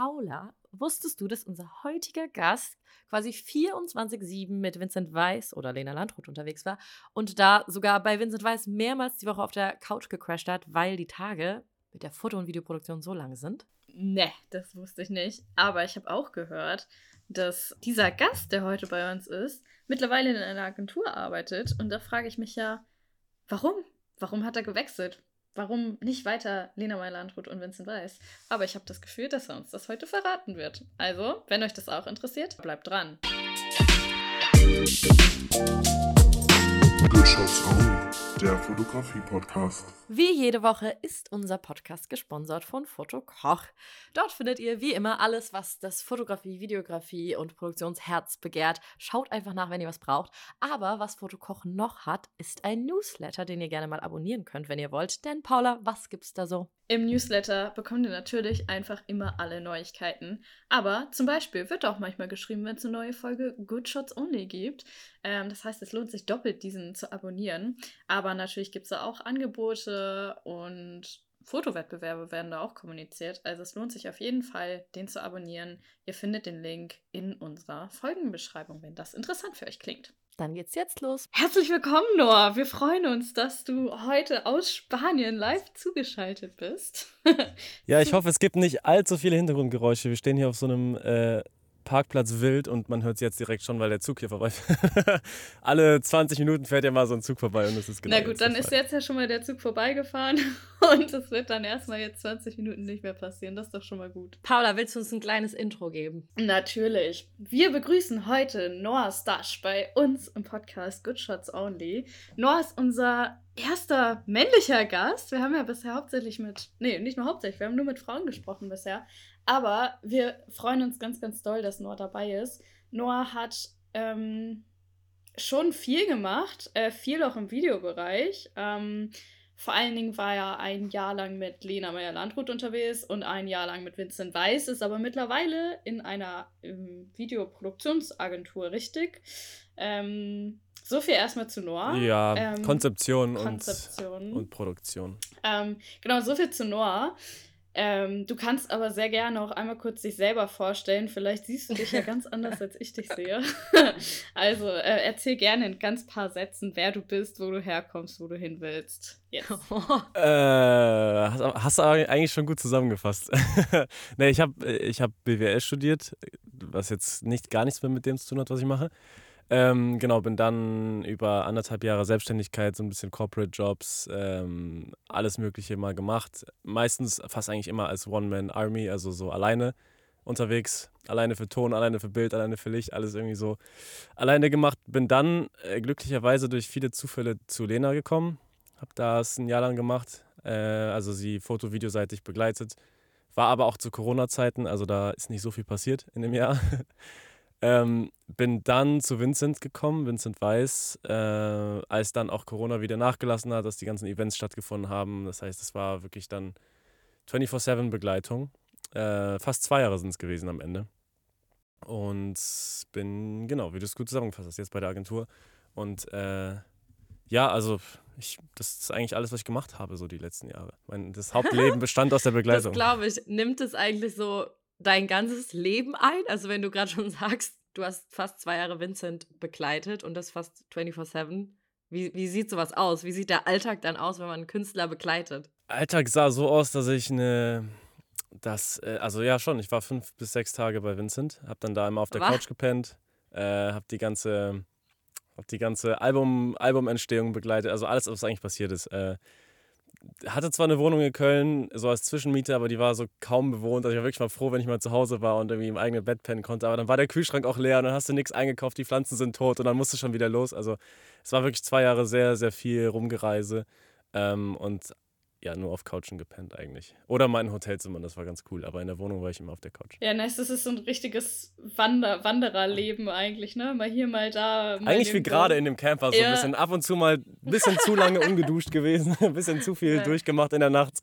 Paula, wusstest du, dass unser heutiger Gast quasi 24-7 mit Vincent Weiss oder Lena Landrut unterwegs war und da sogar bei Vincent Weiss mehrmals die Woche auf der Couch gecrashed hat, weil die Tage mit der Foto- und Videoproduktion so lang sind? Ne, das wusste ich nicht. Aber ich habe auch gehört, dass dieser Gast, der heute bei uns ist, mittlerweile in einer Agentur arbeitet. Und da frage ich mich ja, warum? Warum hat er gewechselt? Warum nicht weiter Lena Meyer-Landrut und Vincent Weiss? Aber ich habe das Gefühl, dass er uns das heute verraten wird. Also, wenn euch das auch interessiert, bleibt dran. Only, der Fotografie-Podcast. Wie jede Woche ist unser Podcast gesponsert von Fotokoch. Dort findet ihr wie immer alles, was das Fotografie, Videografie und Produktionsherz begehrt. Schaut einfach nach, wenn ihr was braucht. Aber was Fotokoch noch hat, ist ein Newsletter, den ihr gerne mal abonnieren könnt, wenn ihr wollt. Denn Paula, was gibt's da so? Im Newsletter bekommt ihr natürlich einfach immer alle Neuigkeiten. Aber zum Beispiel wird auch manchmal geschrieben, wenn es eine neue Folge Good Shots Only gibt. Ähm, das heißt, es lohnt sich doppelt, diesen zu abonnieren. Aber natürlich gibt es da auch Angebote und Fotowettbewerbe werden da auch kommuniziert. Also es lohnt sich auf jeden Fall, den zu abonnieren. Ihr findet den Link in unserer Folgenbeschreibung, wenn das interessant für euch klingt. Dann geht's jetzt los. Herzlich willkommen, Noah. Wir freuen uns, dass du heute aus Spanien live zugeschaltet bist. ja, ich hoffe, es gibt nicht allzu viele Hintergrundgeräusche. Wir stehen hier auf so einem äh, Parkplatz wild und man hört es jetzt direkt schon, weil der Zug hier vorbei Alle 20 Minuten fährt ja mal so ein Zug vorbei und das ist genau Na gut, dann ist jetzt ja schon mal der Zug vorbeigefahren und es wird dann erstmal jetzt 20 Minuten nicht mehr passieren. Das ist doch schon mal gut. Paula, willst du uns ein kleines Intro geben? Natürlich. Wir begrüßen heute Noah Stash bei uns im Podcast Good Shots Only. Noah ist unser erster männlicher Gast. Wir haben ja bisher hauptsächlich mit, nee, nicht nur hauptsächlich, wir haben nur mit Frauen gesprochen bisher. Aber wir freuen uns ganz, ganz doll, dass Noah dabei ist. Noah hat ähm, schon viel gemacht, äh, viel auch im Videobereich. Ähm, vor allen Dingen war er ein Jahr lang mit Lena Meyer-Landrut unterwegs und ein Jahr lang mit Vincent Weiss, ist aber mittlerweile in einer ähm, Videoproduktionsagentur, richtig? Ähm, so viel erstmal zu Noah. Ja, ähm, Konzeption, Konzeption, Und, und Produktion. Ähm, genau, so viel zu Noah. Ähm, du kannst aber sehr gerne auch einmal kurz dich selber vorstellen. Vielleicht siehst du dich ja ganz anders, als ich dich sehe. also äh, erzähl gerne in ganz paar Sätzen, wer du bist, wo du herkommst, wo du hin willst. Jetzt. äh, hast, hast, du eigentlich schon gut zusammengefasst. nee, ich habe ich hab BWL studiert, was jetzt nicht gar nichts mehr mit dem zu tun hat, was ich mache. Ähm, genau, bin dann über anderthalb Jahre Selbstständigkeit, so ein bisschen Corporate Jobs, ähm, alles Mögliche mal gemacht. Meistens fast eigentlich immer als One-Man-Army, also so alleine unterwegs. Alleine für Ton, alleine für Bild, alleine für Licht, alles irgendwie so alleine gemacht. Bin dann äh, glücklicherweise durch viele Zufälle zu Lena gekommen. Hab das ein Jahr lang gemacht, äh, also sie foto-videoseitig begleitet. War aber auch zu Corona-Zeiten, also da ist nicht so viel passiert in dem Jahr. Ähm, bin dann zu Vincent gekommen, Vincent Weiß, äh, als dann auch Corona wieder nachgelassen hat, dass die ganzen Events stattgefunden haben. Das heißt, es war wirklich dann 24-7-Begleitung. Äh, fast zwei Jahre sind es gewesen am Ende. Und bin, genau, wie du es gut zusammengefasst hast, jetzt bei der Agentur. Und äh, ja, also ich, das ist eigentlich alles, was ich gemacht habe, so die letzten Jahre. Mein, das Hauptleben bestand aus der Begleitung. Das glaube ich. Nimmt es eigentlich so dein ganzes Leben ein? Also wenn du gerade schon sagst, du hast fast zwei Jahre Vincent begleitet und das fast 24-7. Wie, wie sieht sowas aus? Wie sieht der Alltag dann aus, wenn man einen Künstler begleitet? Alltag sah so aus, dass ich eine, das, äh, also ja schon, ich war fünf bis sechs Tage bei Vincent, hab dann da immer auf der Was? Couch gepennt, äh, hab die ganze, hab die ganze Album, Albumentstehung begleitet, also alles, was eigentlich passiert ist. Äh, hatte zwar eine Wohnung in Köln, so als Zwischenmiete, aber die war so kaum bewohnt. Also ich war wirklich mal froh, wenn ich mal zu Hause war und irgendwie im eigenen Bett pennen konnte. Aber dann war der Kühlschrank auch leer und dann hast du nichts eingekauft, die Pflanzen sind tot und dann musst du schon wieder los. Also es war wirklich zwei Jahre sehr, sehr viel Rumgereise. Ähm, und ja nur auf Couchen gepennt eigentlich. Oder mal in Hotelzimmern, das war ganz cool. Aber in der Wohnung war ich immer auf der Couch. Ja, nice, das ist so ein richtiges Wander Wandererleben eigentlich, ne? Mal hier, mal da. Mal eigentlich wie gerade in dem Camper, so ja. ein bisschen ab und zu mal ein bisschen zu lange ungeduscht gewesen, ein bisschen zu viel ja. durchgemacht in der Nacht.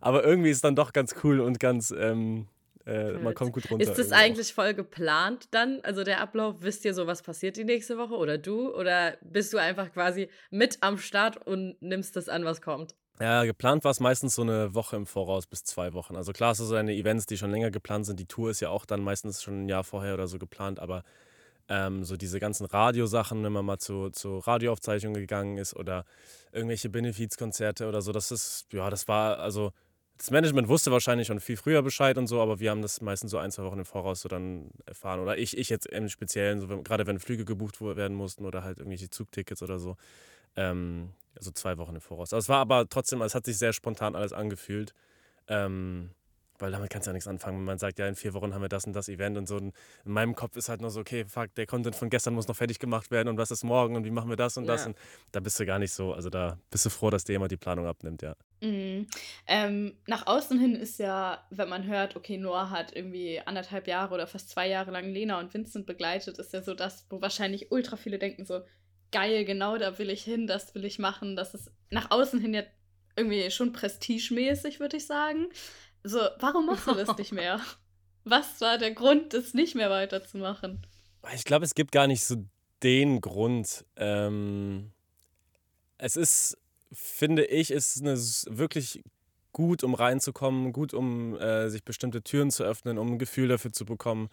Aber irgendwie ist es dann doch ganz cool und ganz. Ähm, äh, man kommt gut runter. Ist das eigentlich auch. voll geplant dann? Also der Ablauf, wisst ihr so, was passiert die nächste Woche oder du? Oder bist du einfach quasi mit am Start und nimmst das an, was kommt? Ja, geplant war es meistens so eine Woche im Voraus bis zwei Wochen. Also klar, es sind so eine Events, die schon länger geplant sind. Die Tour ist ja auch dann meistens schon ein Jahr vorher oder so geplant, aber ähm, so diese ganzen Radiosachen, wenn man mal zu, zu Radioaufzeichnungen gegangen ist oder irgendwelche Benefizkonzerte oder so, das ist, ja, das war, also das Management wusste wahrscheinlich schon viel früher Bescheid und so, aber wir haben das meistens so ein, zwei Wochen im Voraus so dann erfahren. Oder ich, ich jetzt im Speziellen, so, wenn, gerade wenn Flüge gebucht werden mussten oder halt irgendwelche Zugtickets oder so. Ähm, also zwei Wochen im Voraus. Also es war aber trotzdem, es hat sich sehr spontan alles angefühlt. Ähm, weil damit kannst du ja nichts anfangen. Wenn man sagt, ja, in vier Wochen haben wir das und das Event und so. in meinem Kopf ist halt nur so, okay, fuck, der Content von gestern muss noch fertig gemacht werden und was ist morgen und wie machen wir das und das. Und da bist du gar nicht so, also da bist du froh, dass dir jemand die Planung abnimmt, ja. Mhm. Ähm, nach außen hin ist ja, wenn man hört, okay, Noah hat irgendwie anderthalb Jahre oder fast zwei Jahre lang Lena und Vincent begleitet, ist ja so das, wo wahrscheinlich ultra viele denken so, geil, genau da will ich hin, das will ich machen. Das ist nach außen hin ja irgendwie schon prestigemäßig, würde ich sagen. So, warum machst du das nicht mehr? Was war der Grund, das nicht mehr weiterzumachen? Ich glaube, es gibt gar nicht so den Grund. Ähm, es ist, finde ich, ist eine wirklich gut, um reinzukommen, gut, um äh, sich bestimmte Türen zu öffnen, um ein Gefühl dafür zu bekommen,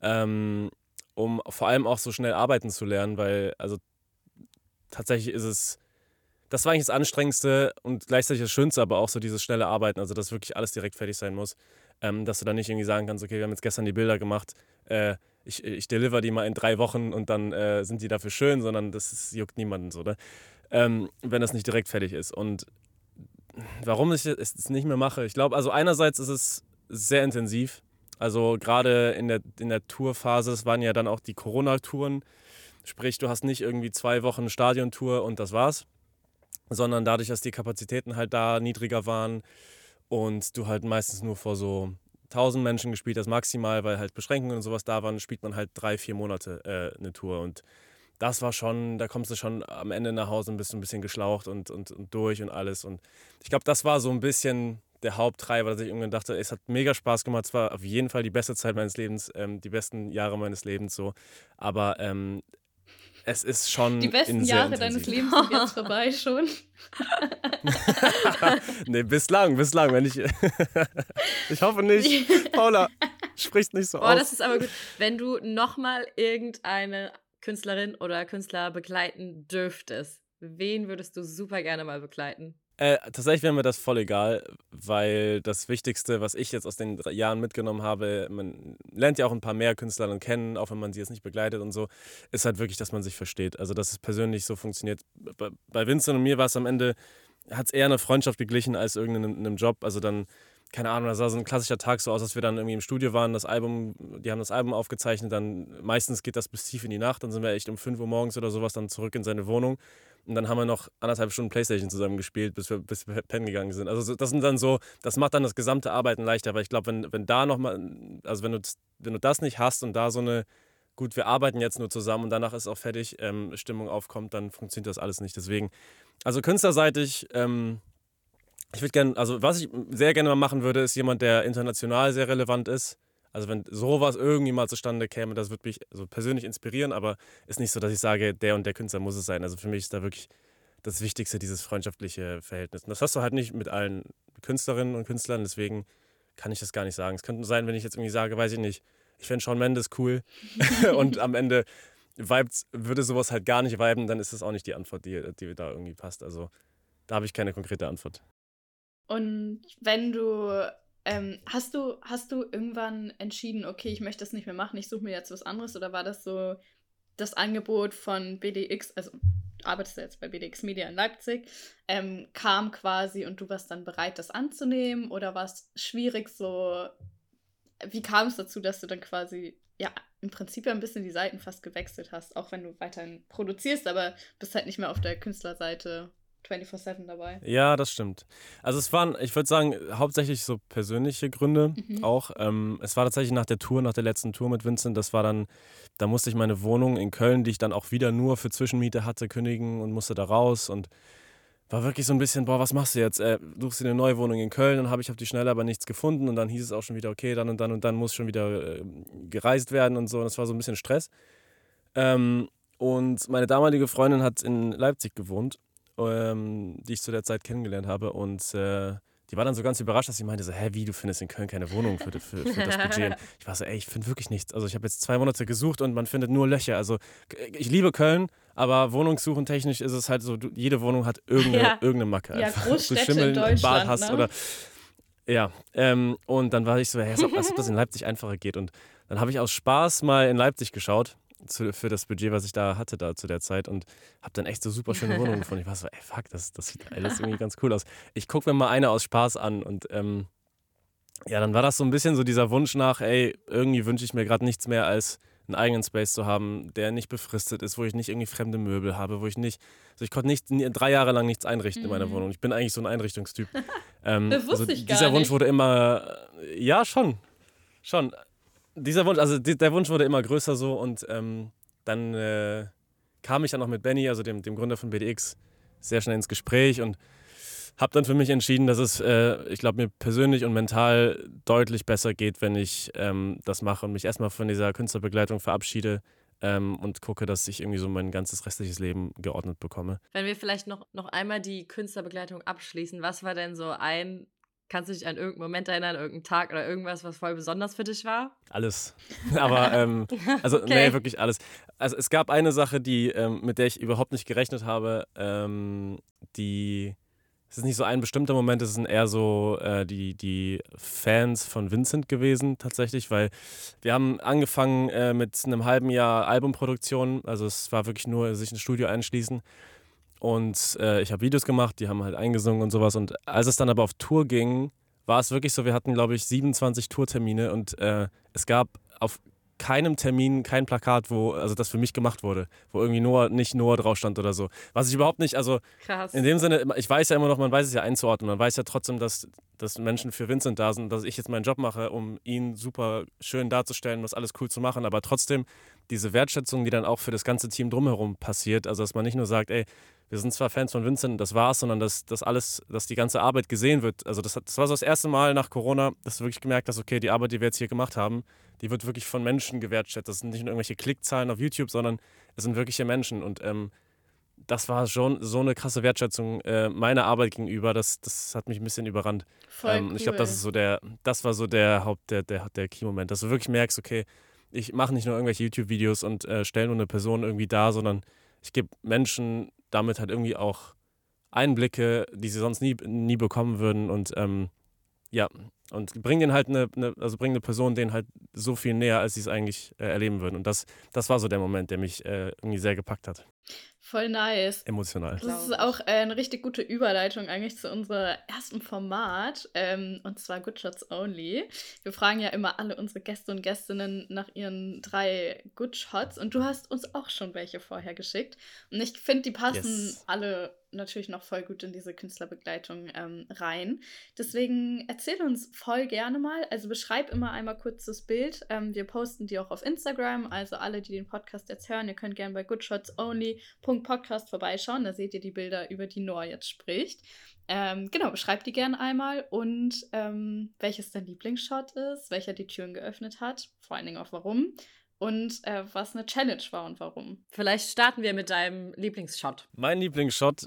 ähm, um vor allem auch so schnell arbeiten zu lernen, weil also tatsächlich ist es das war eigentlich das Anstrengendste und gleichzeitig das Schönste, aber auch so dieses schnelle Arbeiten, also dass wirklich alles direkt fertig sein muss. Ähm, dass du dann nicht irgendwie sagen kannst, okay, wir haben jetzt gestern die Bilder gemacht, äh, ich, ich deliver die mal in drei Wochen und dann äh, sind die dafür schön, sondern das ist, juckt niemanden so, ne? ähm, wenn das nicht direkt fertig ist. Und warum ich es nicht mehr mache, ich glaube, also einerseits ist es sehr intensiv, also gerade in der, in der Tourphase, es waren ja dann auch die Corona-Touren, sprich, du hast nicht irgendwie zwei Wochen Stadiontour und das war's, sondern dadurch, dass die Kapazitäten halt da niedriger waren und du halt meistens nur vor so 1000 Menschen gespielt hast, maximal, weil halt Beschränkungen und sowas da waren, spielt man halt drei, vier Monate äh, eine Tour und das war schon, da kommst du schon am Ende nach Hause und bist ein bisschen geschlaucht und, und, und durch und alles. Und ich glaube, das war so ein bisschen der Haupttreiber, dass ich irgendwann dachte, es hat mega Spaß gemacht. Es war auf jeden Fall die beste Zeit meines Lebens, ähm, die besten Jahre meines Lebens so. Aber ähm, es ist schon. Die besten Jahre deines Lebens sind jetzt vorbei schon. nee, bislang, bislang. Wenn ich. ich hoffe nicht. Paula, spricht nicht so oh, aus. das ist aber gut. Wenn du nochmal irgendeine Künstlerin oder Künstler begleiten dürftest, wen würdest du super gerne mal begleiten? Äh, tatsächlich wäre mir das voll egal, weil das Wichtigste, was ich jetzt aus den Jahren mitgenommen habe, man lernt ja auch ein paar mehr Künstler dann kennen, auch wenn man sie jetzt nicht begleitet und so, ist halt wirklich, dass man sich versteht. Also, dass es persönlich so funktioniert. Bei Vincent und mir war es am Ende, hat es eher eine Freundschaft geglichen als irgendeinem Job. Also dann keine Ahnung, das sah so ein klassischer Tag so aus, dass wir dann irgendwie im Studio waren, das Album, die haben das Album aufgezeichnet, dann meistens geht das bis tief in die Nacht, dann sind wir echt um 5 Uhr morgens oder sowas dann zurück in seine Wohnung und dann haben wir noch anderthalb Stunden Playstation zusammen gespielt, bis wir, bis wir pennen gegangen sind. Also das sind dann so, das macht dann das gesamte Arbeiten leichter, aber ich glaube, wenn, wenn da nochmal, also wenn du, wenn du das nicht hast und da so eine, gut, wir arbeiten jetzt nur zusammen und danach ist auch fertig, ähm, Stimmung aufkommt, dann funktioniert das alles nicht. Deswegen, also künstlerseitig, ähm, ich würde gerne, also was ich sehr gerne mal machen würde, ist jemand, der international sehr relevant ist. Also wenn sowas irgendwie mal zustande käme, das würde mich also persönlich inspirieren, aber ist nicht so, dass ich sage, der und der Künstler muss es sein. Also für mich ist da wirklich das Wichtigste dieses freundschaftliche Verhältnis. Und das hast du halt nicht mit allen Künstlerinnen und Künstlern, deswegen kann ich das gar nicht sagen. Es könnte sein, wenn ich jetzt irgendwie sage, weiß ich nicht, ich fände Shawn Mendes cool und am Ende vibes, würde sowas halt gar nicht viben, dann ist das auch nicht die Antwort, die, die da irgendwie passt. Also da habe ich keine konkrete Antwort. Und wenn du, ähm, hast du, hast du irgendwann entschieden, okay, ich möchte das nicht mehr machen, ich suche mir jetzt was anderes? Oder war das so das Angebot von BDX, also du arbeitest jetzt bei BDX Media in Leipzig, ähm, kam quasi und du warst dann bereit, das anzunehmen? Oder war es schwierig so, wie kam es dazu, dass du dann quasi, ja, im Prinzip ja ein bisschen die Seiten fast gewechselt hast, auch wenn du weiterhin produzierst, aber bist halt nicht mehr auf der Künstlerseite 24-7 dabei. Ja, das stimmt. Also es waren, ich würde sagen, hauptsächlich so persönliche Gründe mhm. auch. Ähm, es war tatsächlich nach der Tour, nach der letzten Tour mit Vincent, das war dann, da musste ich meine Wohnung in Köln, die ich dann auch wieder nur für Zwischenmiete hatte, kündigen und musste da raus und war wirklich so ein bisschen, boah, was machst du jetzt? Äh, suchst du eine neue Wohnung in Köln? Dann habe ich auf die Schnelle aber nichts gefunden und dann hieß es auch schon wieder, okay, dann und dann und dann muss schon wieder äh, gereist werden und so. Und das war so ein bisschen Stress. Ähm, und meine damalige Freundin hat in Leipzig gewohnt ähm, die ich zu der Zeit kennengelernt habe. Und äh, die war dann so ganz überrascht, dass sie meinte, so, hä, wie, du findest in Köln keine Wohnung für, für, für das Budget. Ich war so, ey, ich finde wirklich nichts. Also ich habe jetzt zwei Monate gesucht und man findet nur Löcher. Also ich liebe Köln, aber Wohnungssuchen technisch ist es halt so, du, jede Wohnung hat irgendeine, Ja. irgendeine Macke. Ja, einfach. Großstädte du Schimmel in im Bad hast ne? oder ja, ähm, und dann war ich so, ob, als ob das in Leipzig einfacher geht. Und dann habe ich aus Spaß mal in Leipzig geschaut zu, für das Budget, was ich da hatte da zu der Zeit und habe dann echt so super schöne Wohnungen gefunden. Ich war so, ey, fuck, das, das sieht alles irgendwie ganz cool aus. Ich gucke mir mal eine aus Spaß an und ähm, ja, dann war das so ein bisschen so dieser Wunsch nach, ey, irgendwie wünsche ich mir gerade nichts mehr als einen eigenen Space zu haben, der nicht befristet ist, wo ich nicht irgendwie fremde Möbel habe, wo ich nicht, also ich konnte nicht drei Jahre lang nichts einrichten in meiner Mhm. Wohnung. Ich bin eigentlich so ein Einrichtungstyp. ähm, Das wusste ich gar dieser Wunsch nicht. wurde immer, äh, ja schon, schon. Dieser Wunsch, also der Wunsch wurde immer größer so und ähm, dann äh, kam ich dann noch mit Benny, also dem, dem Gründer von BDX, sehr schnell ins Gespräch und habe dann für mich entschieden, dass es, äh, ich glaube, mir persönlich und mental deutlich besser geht, wenn ich ähm, das mache und mich erstmal von dieser Künstlerbegleitung verabschiede ähm, und gucke, dass ich irgendwie so mein ganzes restliches Leben geordnet bekomme. Wenn wir vielleicht noch, noch einmal die Künstlerbegleitung abschließen, was war denn so ein, kannst du dich an irgendeinen Moment erinnern, irgendeinen Tag oder irgendwas, was voll besonders für dich war? Alles. Aber, ähm, also, Okay. nee, wirklich alles. Also, es gab eine Sache, die, ähm, mit der ich überhaupt nicht gerechnet habe, ähm, die. Es ist nicht so ein bestimmter Moment, es sind eher so äh, die, die Fans von Vincent gewesen, tatsächlich, weil wir haben angefangen äh, mit einem halben Jahr Albumproduktion. Also, es war wirklich nur sich ins Studio einschließen. Und äh, ich habe Videos gemacht, die haben halt eingesungen und sowas. Und als es dann aber auf Tour ging, war es wirklich so, wir hatten, glaube ich, 27 Tourtermine und äh, es gab auf keinem Termin kein Plakat, wo, also das für mich gemacht wurde, wo irgendwie Noah, nicht Noah drauf stand oder so. Was ich überhaupt nicht, also Krass. in dem Sinne, ich weiß ja immer noch, man weiß es ja einzuordnen, man weiß ja trotzdem, dass, dass Menschen für Vincent da sind, dass ich jetzt meinen Job mache, um ihn super schön darzustellen, das alles cool zu machen, aber trotzdem diese Wertschätzung, die dann auch für das ganze Team drumherum passiert, also dass man nicht nur sagt, ey, wir sind zwar Fans von Vincent, das war's, sondern dass das alles, dass die ganze Arbeit gesehen wird. Also das, das war so das erste Mal nach Corona, dass du wirklich gemerkt hast, okay, die Arbeit, die wir jetzt hier gemacht haben, die wird wirklich von Menschen gewertschätzt. Das sind nicht nur irgendwelche Klickzahlen auf YouTube, sondern es sind wirkliche Menschen. Und ähm, das war schon so eine krasse Wertschätzung äh, meiner Arbeit gegenüber. Das, das hat mich ein bisschen überrannt. Voll Ähm, cool. und Ich glaube, das ist so der, das war so der Haupt, der, der, der Key-Moment, dass du wirklich merkst, okay, ich mache nicht nur irgendwelche YouTube-Videos und äh, stelle nur eine Person irgendwie da, sondern ich gebe Menschen damit halt irgendwie auch Einblicke, die sie sonst nie, nie bekommen würden und ähm, ja, und bring denen halt eine, eine, also bring eine Person denen halt so viel näher, als sie es eigentlich äh, erleben würden. Und das, das war so der Moment, der mich äh, irgendwie sehr gepackt hat. Voll nice. Emotional. Das ist auch äh, eine richtig gute Überleitung eigentlich zu unserem ersten Format, ähm, und zwar Good Shots Only. Wir fragen ja immer alle unsere Gäste und Gästinnen nach ihren drei Good Shots und du hast uns auch schon welche vorher geschickt. Und ich finde, die passen Yes. alle natürlich noch voll gut in diese Künstlerbegleitung ähm, rein. Deswegen erzähl uns voll gerne mal, also beschreib immer einmal kurz das Bild. Ähm, wir posten die auch auf Instagram, also alle, die den Podcast jetzt hören, ihr könnt gerne bei goodshotsonly.podcast vorbeischauen, da seht ihr die Bilder, über die Noah jetzt spricht. Ähm, genau, beschreibt die gerne einmal und ähm, welches dein Lieblingsshot ist, welcher die Türen geöffnet hat, vor allen Dingen auch warum und äh, was eine Challenge war und warum. Vielleicht starten wir mit deinem Lieblingsshot. Mein Lieblingsshot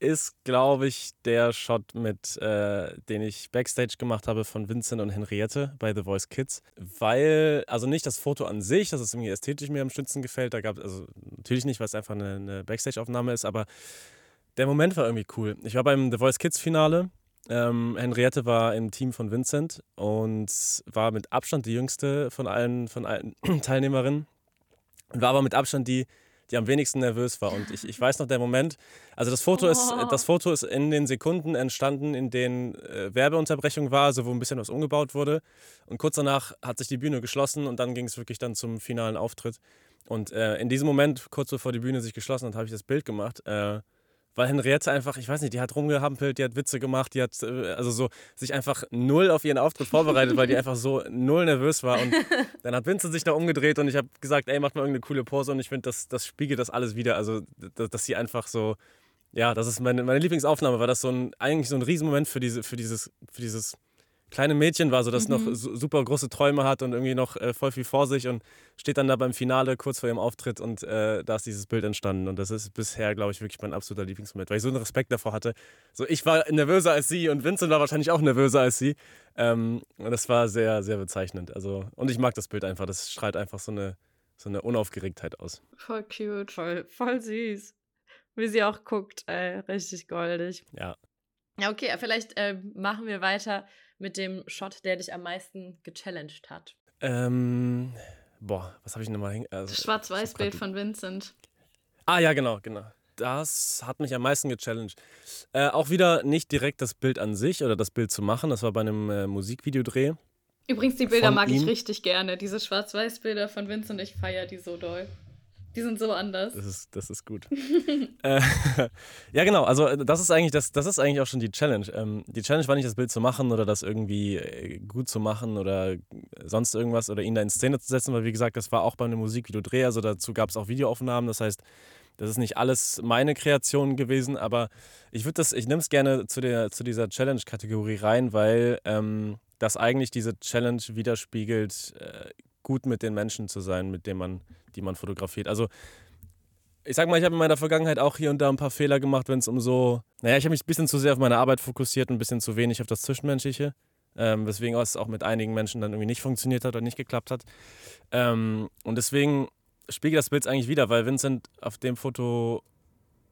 ist, glaube ich, der Shot, mit, äh, den ich Backstage gemacht habe von Vincent und Henriette bei The Voice Kids. Weil, also nicht das Foto an sich, dass es irgendwie ästhetisch mir am schönsten gefällt. Da gab also natürlich nicht, weil es einfach eine, eine Backstage-Aufnahme ist, aber der Moment war irgendwie cool. Ich war beim The Voice Kids Finale. Ähm, Henriette war im Team von Vincent und war mit Abstand die jüngste von allen, von allen Teilnehmerinnen. Und war aber mit Abstand die, die am wenigsten nervös war. Und ich, ich weiß noch der Moment, also das Foto, ist, Oh. das Foto ist in den Sekunden entstanden, in denen äh, Werbeunterbrechung war, also wo ein bisschen was umgebaut wurde. Und kurz danach hat sich die Bühne geschlossen und dann ging es wirklich dann zum finalen Auftritt. Und äh, in diesem Moment, kurz bevor die Bühne sich geschlossen hat, habe ich das Bild gemacht. Äh, weil Henriette einfach, ich weiß nicht, die hat rumgehampelt, die hat Witze gemacht, die hat äh, also so sich einfach null auf ihren Auftritt vorbereitet, weil die einfach so null nervös war. Und dann hat Vincent sich da umgedreht und ich habe gesagt, ey, mach mal irgendeine coole Pose und ich finde, das, das spiegelt das alles wieder. Also, dass, dass sie einfach so, ja, das ist meine, meine Lieblingsaufnahme, weil das so ein, eigentlich so ein Riesenmoment für, diese, für, dieses, für dieses kleine Mädchen war, so das Mhm. noch su- super große Träume hat und irgendwie noch äh, voll viel vor sich und steht dann da beim Finale kurz vor ihrem Auftritt und äh, da ist dieses Bild entstanden. Und das ist bisher, glaube ich, wirklich mein absoluter Lieblingsmoment, weil ich so einen Respekt davor hatte. So, ich war nervöser als sie und Vincent war wahrscheinlich auch nervöser als sie. Ähm, und das war sehr, sehr bezeichnend. Also, und ich mag das Bild einfach. Das strahlt einfach so eine, so eine Unaufgeregtheit aus. Voll cute. Voll, voll süß. Wie sie auch guckt, ey, richtig goldig. Ja. Ja, okay, vielleicht äh, machen wir weiter mit dem Shot, der dich am meisten gechallenged hat. Ähm, boah, was habe ich denn nochmal hin? Also, Das ich Schwarz-Weiß-Bild von Vincent. Ah, ja, genau, genau. Das hat mich am meisten gechallenged. Äh, auch wieder nicht direkt das Bild an sich oder das Bild zu machen. Das war bei einem äh, Musikvideodreh. Übrigens, die Bilder mag ich ihm? richtig gerne. Diese Schwarz-Weiß-Bilder von Vincent, ich feiere die so doll. Die sind so anders. Das ist, das ist gut. äh, ja, genau. Also äh, das ist eigentlich das, das ist eigentlich auch schon die Challenge. Ähm, die Challenge war nicht das Bild zu machen oder das irgendwie äh, gut zu machen oder sonst irgendwas oder ihn da in Szene zu setzen, weil wie gesagt, das war auch bei einem Musikvideodreh. Also dazu gab es auch Videoaufnahmen. Das heißt, das ist nicht alles meine Kreation gewesen, aber ich würde das, ich nehme es gerne zu, der, zu dieser Challenge-Kategorie rein, weil ähm, das eigentlich diese Challenge widerspiegelt, äh, gut mit den Menschen zu sein, mit denen man, die man fotografiert. Also ich sag mal, ich habe in meiner Vergangenheit auch hier und da ein paar Fehler gemacht, wenn es um so, naja, ich habe mich ein bisschen zu sehr auf meine Arbeit fokussiert und ein bisschen zu wenig auf das Zwischenmenschliche. Ähm, weswegen es auch mit einigen Menschen dann irgendwie nicht funktioniert hat oder nicht geklappt hat. Ähm, und deswegen spiegelt das Bild eigentlich wieder, weil Vincent auf dem Foto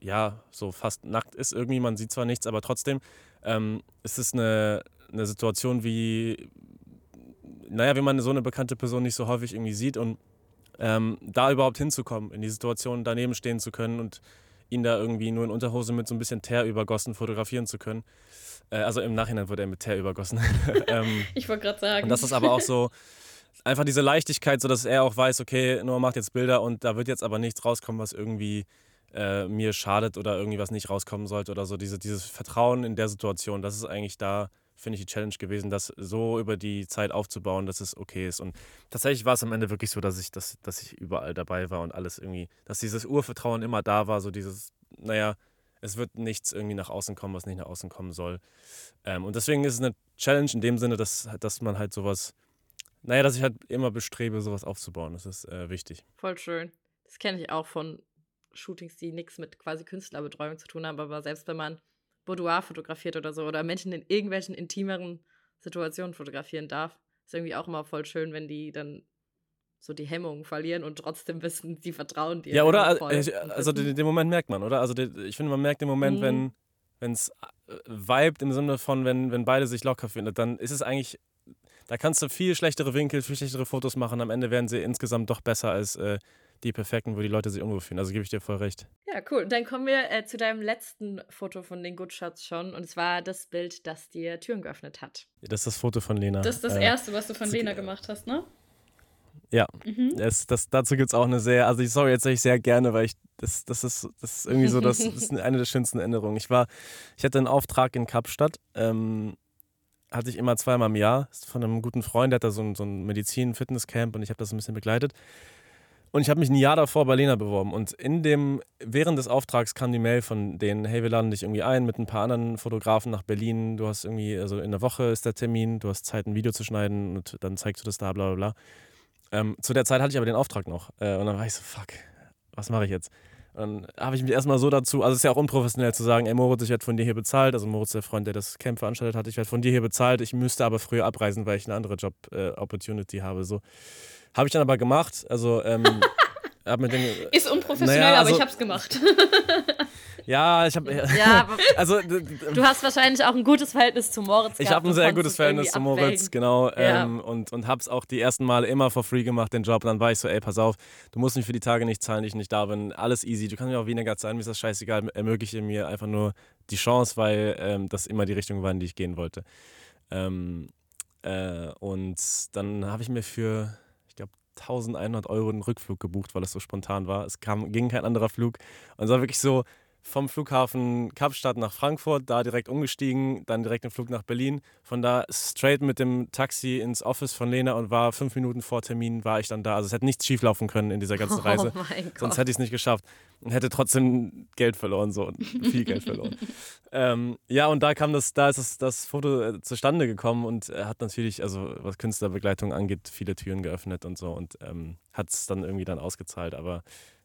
ja so fast nackt ist irgendwie. Man sieht zwar nichts, aber trotzdem ähm, ist es eine, eine Situation wie, naja, wie man so eine bekannte Person nicht so häufig irgendwie sieht und ähm, da überhaupt hinzukommen, in die Situation daneben stehen zu können und ihn da irgendwie nur in Unterhose mit so ein bisschen Teer übergossen fotografieren zu können. Äh, also im Nachhinein wurde er mit Teer übergossen. ähm, Ich wollte gerade sagen. und das ist aber auch so einfach diese Leichtigkeit, so dass er auch weiß, okay, Noah macht jetzt Bilder und da wird jetzt aber nichts rauskommen, was irgendwie äh, mir schadet oder irgendwie was nicht rauskommen sollte oder so. Diese, dieses Vertrauen in der Situation, das ist eigentlich da, finde ich, die Challenge gewesen, das so über die Zeit aufzubauen, dass es okay ist. Und tatsächlich war es am Ende wirklich so, dass ich, dass, dass ich überall dabei war und alles irgendwie, dass dieses Urvertrauen immer da war, so dieses, naja, es wird nichts irgendwie nach außen kommen, was nicht nach außen kommen soll. Ähm, und deswegen ist es eine Challenge in dem Sinne, dass, dass man halt sowas, naja, dass ich halt immer bestrebe, sowas aufzubauen. Das ist äh, wichtig. Voll schön. Das kenne ich auch von Shootings, die nichts mit quasi Künstlerbetreuung zu tun haben, aber selbst wenn man Boudoir fotografiert oder so oder Menschen in irgendwelchen intimeren Situationen fotografieren darf, ist irgendwie auch immer voll schön, wenn die dann so die Hemmungen verlieren und trotzdem wissen, die vertrauen dir. Ja, oder? Also, äh, also den, den Moment merkt man, oder? Also den, ich finde, man merkt den Moment, Mhm. wenn wenn es vibet im Sinne von, wenn, wenn beide sich locker finden, dann ist es eigentlich, da kannst du viel schlechtere Winkel, viel schlechtere Fotos machen. Am Ende werden sie insgesamt doch besser als äh, die perfekten, wo die Leute sich unwohl fühlen. Also gebe ich dir voll recht. Ja, cool. Und dann kommen wir äh, zu deinem letzten Foto von den Good Shots schon. Und zwar das Bild, das dir Türen geöffnet hat. Das ist das Foto von Lena. Das ist das Äh, erste, was du von Lena gemacht hast, ne? Ja. Mhm. Das, das, dazu gibt es auch eine sehr, also die Story erzähle ich sehr gerne, weil ich, das, das, ist, das ist irgendwie so, das, das ist eine der schönsten Erinnerungen. Ich war, ich hatte einen Auftrag in Kapstadt, ähm, hatte ich immer zweimal im Jahr, von einem guten Freund, der hat da so ein, so ein Medizin-Fitnesscamp und ich habe das ein bisschen begleitet. Und ich habe mich ein Jahr davor bei Lena beworben. Und in dem, während des Auftrags kam die Mail von denen, hey, wir laden dich irgendwie ein mit ein paar anderen Fotografen nach Berlin. Du hast irgendwie, also in der Woche ist der Termin, du hast Zeit, ein Video zu schneiden und dann zeigst du das da, bla bla bla. Ähm, zu der Zeit hatte ich aber den Auftrag noch. Äh, und dann war ich so, fuck, was mache ich jetzt? Dann habe ich mich erstmal so dazu, also es ist ja auch unprofessionell zu sagen, ey Moritz, ich werde von dir hier bezahlt. Also Moritz, der Freund, der das Camp veranstaltet hat, ich werde von dir hier bezahlt. Ich müsste aber früher abreisen, weil ich eine andere Job-Opportunity habe. So. Habe ich dann aber gemacht. Also, ähm, hab mit denen, Ist unprofessionell, Naja, aber also- ich hab's gemacht. ja, ich habe, Ja, aber also du hast wahrscheinlich auch ein gutes Verhältnis zu Moritz. Ich habe ein sehr gutes es Verhältnis zu Moritz, abwägen. genau. Ja. Ähm, und und habe es auch die ersten Male immer for free gemacht, den Job. Und dann war ich so, ey, pass auf, du musst mich für die Tage nicht zahlen, die ich nicht da bin. Alles easy. Du kannst mir auch weniger zahlen, mir ist das scheißegal. Ermögliche mir einfach nur die Chance, weil ähm, das immer die Richtung war, in die ich gehen wollte. Ähm, äh, und dann habe ich mir für, 1100 Euro einen Rückflug gebucht, weil es so spontan war. Es kam, ging kein anderer Flug. Und es war wirklich so, vom Flughafen Kapstadt nach Frankfurt, da direkt umgestiegen, dann direkt den Flug nach Berlin. Von da straight mit dem Taxi ins Office von Lena und war fünf Minuten vor Termin war ich dann da. Also es hätte nichts schieflaufen können in dieser ganzen Reise. Oh mein Gott. Sonst hätte ich es nicht geschafft und hätte trotzdem Geld verloren, so viel Geld verloren. ähm, ja, und da kam das, da ist das, das Foto äh, zustande gekommen und er hat natürlich, also was Künstlerbegleitung angeht, viele Türen geöffnet und so und ähm, hat es dann irgendwie dann ausgezahlt. Aber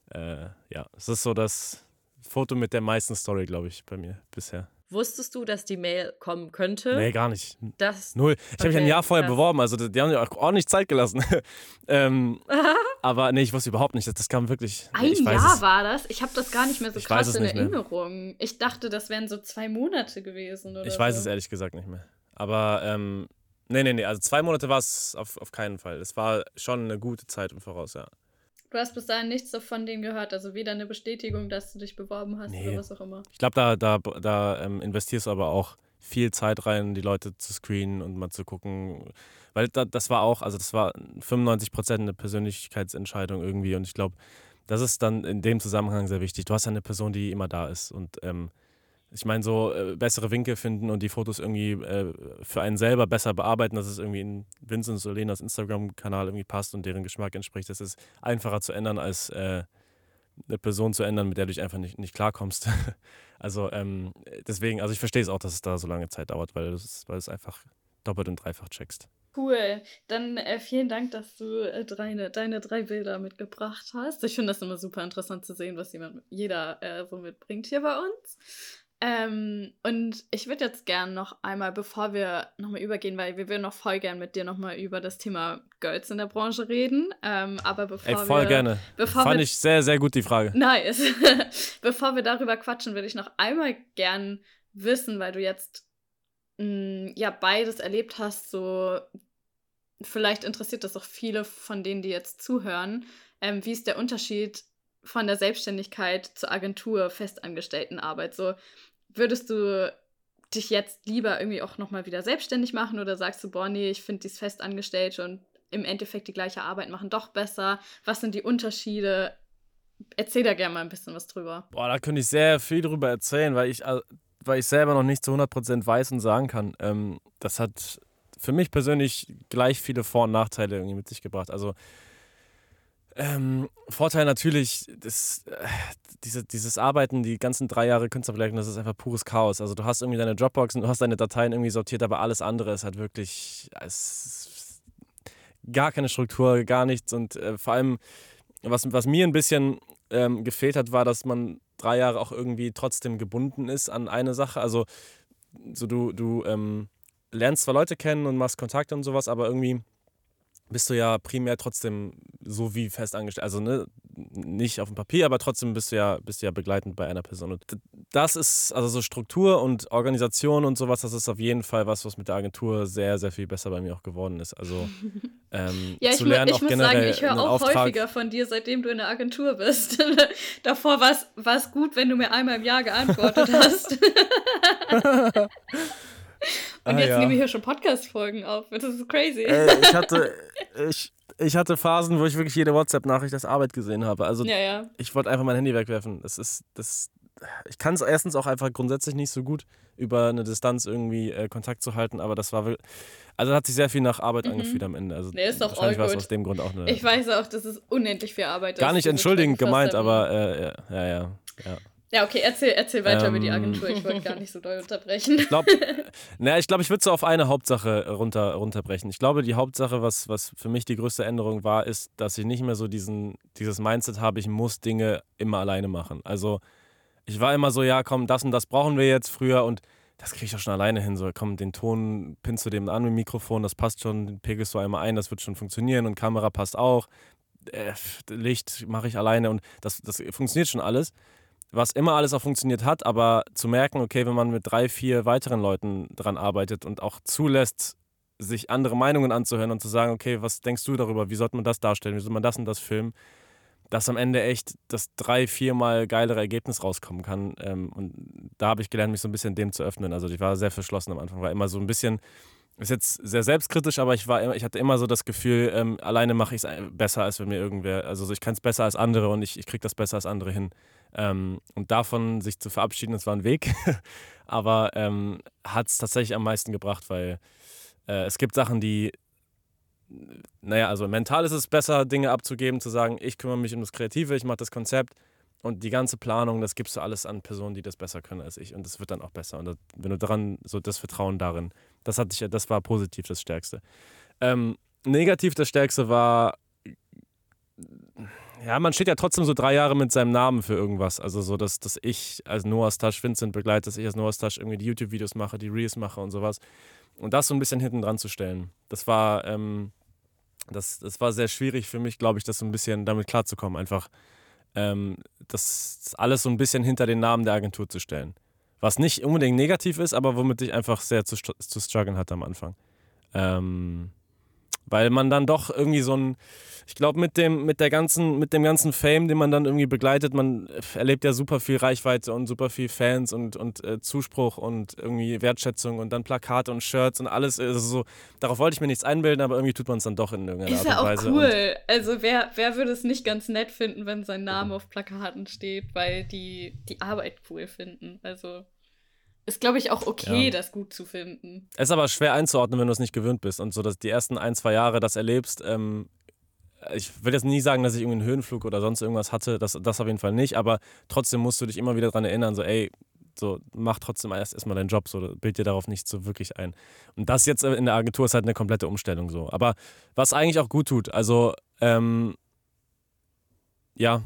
äh, ja, es ist so das Foto mit der meisten Story, glaube ich, bei mir bisher. Wusstest du, dass die Mail kommen könnte? Nee, gar nicht. Das, Null. Ich habe mich ein Okay, Jahr vorher beworben, also die haben ja auch ordentlich Zeit gelassen. ähm, aber nee, ich wusste überhaupt nicht, das, das kam wirklich. Ein ich weiß Jahr es, war das. Ich habe das gar nicht mehr so Ich krass in nicht mehr. Erinnerung. Ich dachte, das wären so zwei Monate gewesen. Oder Ich weiß so. es ehrlich gesagt nicht mehr. Aber ähm, nee, nee, nee. Also zwei Monate war es auf, auf keinen Fall. Es war schon eine gute Zeit im Voraus, ja. Du hast bis dahin nichts von denen gehört, also weder eine Bestätigung, dass du dich beworben hast Nee. oder was auch immer. Ich glaube, da, da, da ähm, investierst du aber auch viel Zeit rein, die Leute zu screenen und mal zu gucken. Weil da, das war auch, also das war 95 Prozent eine Persönlichkeitsentscheidung irgendwie. Und ich glaube, das ist dann in dem Zusammenhang sehr wichtig. Du hast ja eine Person, die immer da ist. Und ähm, ich meine, so äh, bessere Winkel finden und die Fotos irgendwie äh, für einen selber besser bearbeiten, dass es irgendwie in Vincent und Lenas Instagram-Kanal irgendwie passt und deren Geschmack entspricht. Das ist einfacher zu ändern, als äh, eine Person zu ändern, mit der du dich einfach nicht, nicht klarkommst. also ähm, deswegen, also ich verstehe es auch, dass es da so lange Zeit dauert, weil es, weil es einfach doppelt und dreifach checkst. Cool. Dann äh, vielen Dank, dass du äh, deine, deine drei Bilder mitgebracht hast. Ich finde das immer super interessant zu sehen, was jemand, jeder äh, so mitbringt hier bei uns. Ähm, und ich würde jetzt gern noch einmal, bevor wir nochmal übergehen, weil wir würden noch voll gern mit dir nochmal über das Thema Girls in der Branche reden. Ähm, aber bevor Ey, voll wir, gerne. Bevor Fand wir, ich sehr, sehr gut die Frage. Nice. Bevor wir darüber quatschen, würde ich noch einmal gern wissen, weil du jetzt mh, ja beides erlebt hast, so vielleicht interessiert das auch viele von denen, die jetzt zuhören. Ähm, wie ist der Unterschied von der Selbstständigkeit zur Agentur, Festangestelltenarbeit? So würdest du dich jetzt lieber irgendwie auch nochmal wieder selbstständig machen oder sagst du, boah, nee, ich finde dies Festangestellte und im Endeffekt die gleiche Arbeit machen doch besser? Was sind die Unterschiede? Erzähl da gerne mal ein bisschen was drüber. Boah, da könnte ich sehr viel drüber erzählen, weil ich, äh, weil ich selber noch nicht zu 100% weiß und sagen kann. Ähm, das hat für mich persönlich gleich viele Vor- und Nachteile irgendwie mit sich gebracht. Also ähm, Vorteil natürlich, das, äh, diese, dieses Arbeiten, die ganzen drei Jahre Künstlerbegleitung, das ist einfach pures Chaos. Also du hast irgendwie deine Dropboxen, du hast deine Dateien irgendwie sortiert, aber alles andere ist halt wirklich es ist gar keine Struktur, gar nichts. Und äh, vor allem, was, was mir ein bisschen ähm, gefehlt hat, war, dass man drei Jahre auch irgendwie trotzdem gebunden ist an eine Sache. Also so du, du ähm, lernst zwar Leute kennen und machst Kontakte und sowas, aber irgendwie bist du ja primär trotzdem so wie fest angestellt. Also ne, nicht auf dem Papier, aber trotzdem bist du ja, bist du ja begleitend bei einer Person. Und das ist, also so Struktur und Organisation und sowas, das ist auf jeden Fall was, was mit der Agentur sehr, sehr viel besser bei mir auch geworden ist. Also ähm, Ja, ich, zu lernen ich auch muss generell sagen, ich höre auch Auftrag. häufiger von dir, seitdem du in der Agentur bist. Davor war es gut, wenn du mir einmal im Jahr geantwortet hast. Und Ah, jetzt ja. nehmen wir hier schon Podcast-Folgen auf. Das ist crazy. Ey, ich hatte, ich, ich hatte Phasen, wo ich wirklich jede WhatsApp-Nachricht als Arbeit gesehen habe. Also ja, ja. ich wollte einfach mein Handy wegwerfen. Das ist, das, ich kann es erstens auch einfach grundsätzlich nicht so gut über eine Distanz irgendwie äh, Kontakt zu halten, aber das war wirklich, also hat sich sehr viel nach Arbeit Mhm. angefühlt am Ende. Also Nee, ist doch wahrscheinlich war es aus dem Grund auch eine, Ich weiß auch, dass es unendlich viel Arbeit ist. gar nicht entschuldigend 24/7. gemeint, aber äh, ja, ja, ja, ja. Okay, erzähl, erzähl weiter über die Ähm. Agentur. Ich wollte gar nicht so doll unterbrechen. Ich glaube, ich glaube, ich würde so auf eine Hauptsache runter, runterbrechen. Ich glaube, die Hauptsache, was, was für mich die größte Änderung war, ist, dass ich nicht mehr so diesen, dieses Mindset habe, ich muss Dinge immer alleine machen. Also ich war immer so, ja, komm, das und das brauchen wir jetzt früher und das kriege ich doch schon alleine hin. So, komm, den Ton pinnst du dem an mit dem Mikrofon, das passt schon, den pegelst du einmal ein, das wird schon funktionieren und Kamera passt auch. Äh, Licht mache ich alleine und das, das funktioniert schon alles was immer alles auch funktioniert hat, aber zu merken, okay, wenn man mit drei, vier weiteren Leuten dran arbeitet und auch zulässt, sich andere Meinungen anzuhören und zu sagen, okay, was denkst du darüber, wie sollte man das darstellen, wie sollte man das und das filmen, dass am Ende echt das drei, viermal geilere Ergebnis rauskommen kann. Ähm, und da habe ich gelernt, mich so ein bisschen dem zu öffnen. Also ich war sehr verschlossen am Anfang, war immer so ein bisschen, ist jetzt sehr selbstkritisch, aber ich war ich hatte immer so das Gefühl, ähm, alleine mache ich es besser als wenn mir irgendwer, also so, ich kann es besser als andere und ich, ich kriege das besser als andere hin. Ähm, und davon sich zu verabschieden, das war ein Weg. Aber ähm, hat es tatsächlich am meisten gebracht, weil äh, es gibt Sachen, die, naja, also mental ist es besser, Dinge abzugeben, zu sagen, ich kümmere mich um das Kreative, ich mache das Konzept und die ganze Planung, das gibst du alles an Personen, die das besser können als ich. Und das wird dann auch besser. Und das, wenn du daran, so das Vertrauen darin, das hatte ich, das war positiv das Stärkste. Ähm, negativ das Stärkste war, ja, man steht ja trotzdem so drei Jahre mit seinem Namen für irgendwas. Also so, dass, dass ich als Noah's Tasch Vincent begleite, dass ich als Noah's Tasch irgendwie die YouTube-Videos mache, die Reels mache und sowas. Und das so ein bisschen hinten dran zu stellen, das war, ähm, das, das war sehr schwierig für mich, glaube ich, das so ein bisschen damit klarzukommen. Einfach ähm, das alles so ein bisschen hinter den Namen der Agentur zu stellen. Was nicht unbedingt negativ ist, aber womit ich einfach sehr zu, zu strugglen hatte am Anfang. Ähm, weil man dann doch irgendwie so ein, ich glaube, mit dem, mit der ganzen, mit dem ganzen Fame, den man dann irgendwie begleitet, man erlebt ja super viel Reichweite und super viel Fans und, und äh, Zuspruch und irgendwie Wertschätzung und dann Plakate und Shirts und alles. Also so, darauf wollte ich mir nichts einbilden, aber irgendwie tut man es dann doch in irgendeiner Ist Art und ja Weise. auch cool. Also wer, wer würde es nicht ganz nett finden, wenn sein Name auf Plakaten steht, weil die die Arbeit cool finden. Also ist, glaube ich, auch okay, Ja. das gut zu finden. Es ist aber schwer einzuordnen, wenn du es nicht gewöhnt bist und so, dass die ersten ein, zwei Jahre das erlebst. Ähm, ich will jetzt nie sagen, dass ich irgendwie einen Höhenflug oder sonst irgendwas hatte, das, das auf jeden Fall nicht, aber trotzdem musst du dich immer wieder daran erinnern, so, ey, so, mach trotzdem erst erstmal deinen Job, so, bild dir darauf nicht so wirklich ein. Und das jetzt in der Agentur ist halt eine komplette Umstellung so. Aber was eigentlich auch gut tut, also, ähm, ja,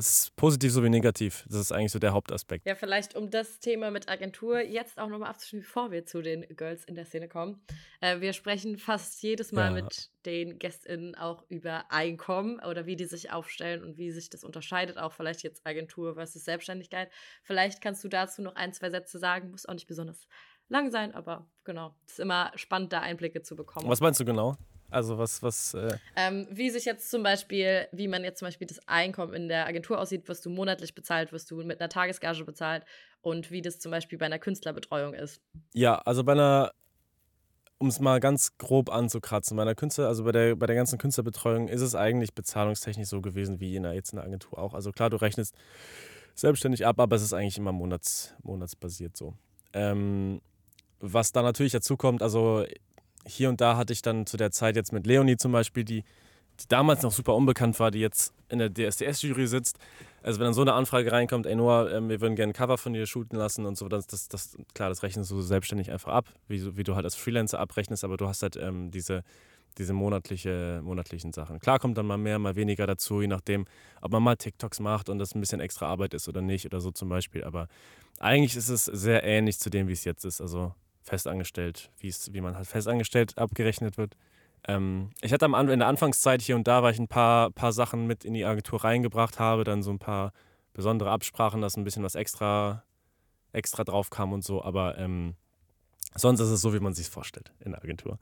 es ist positiv sowie negativ. Das ist eigentlich so der Hauptaspekt. Ja, vielleicht um das Thema mit Agentur jetzt auch nochmal abzuschließen, bevor wir zu den Girls in der Szene kommen. Äh, wir sprechen fast jedes Mal Ja. mit den GästInnen auch über Einkommen oder wie die sich aufstellen und wie sich das unterscheidet, auch vielleicht jetzt Agentur versus Selbstständigkeit. Vielleicht kannst du dazu noch ein, zwei Sätze sagen, muss auch nicht besonders lang sein, aber genau, es ist immer spannend, da Einblicke zu bekommen. Was meinst du genau? Also was, was, äh, Ähm, wie sich jetzt zum Beispiel, wie man jetzt zum Beispiel das Einkommen in der Agentur aussieht, wirst du monatlich bezahlt, wirst du mit einer Tagesgage bezahlt und wie das zum Beispiel bei einer Künstlerbetreuung ist. Ja, also bei einer, um es mal ganz grob anzukratzen, bei einer Künstler, also bei der, bei der ganzen Künstlerbetreuung ist es eigentlich bezahlungstechnisch so gewesen wie in der, jetzt in der Agentur auch. Also klar, du rechnest selbstständig ab, aber es ist eigentlich immer monats, monatsbasiert so. Ähm, was da natürlich dazu kommt, also hier und da hatte ich dann zu der Zeit jetzt mit Leonie zum Beispiel, die, die damals noch super unbekannt war, die jetzt in der DSDS-Jury sitzt. Also wenn dann so eine Anfrage reinkommt, ey Noah, ähm, wir würden gerne ein Cover von dir shooten lassen und so, das, das, das klar, das rechnest du selbstständig einfach ab, wie, du- wie du halt als Freelancer abrechnest, aber du hast halt ähm, diese, diese monatliche, monatlichen Sachen. Klar kommt dann mal mehr, mal weniger dazu, je nachdem, ob man mal TikToks macht und das ein bisschen extra Arbeit ist oder nicht oder so zum Beispiel. Aber eigentlich ist es sehr ähnlich zu dem, wie es jetzt ist. Also festangestellt, wie man halt festangestellt abgerechnet wird. Ähm, ich hatte am, in der Anfangszeit hier und da, weil ich ein paar, paar Sachen mit in die Agentur reingebracht habe, dann so ein paar besondere Absprachen, dass ein bisschen was extra, extra drauf kam und so. Aber ähm, sonst ist es so, wie man sich vorstellt in der Agentur.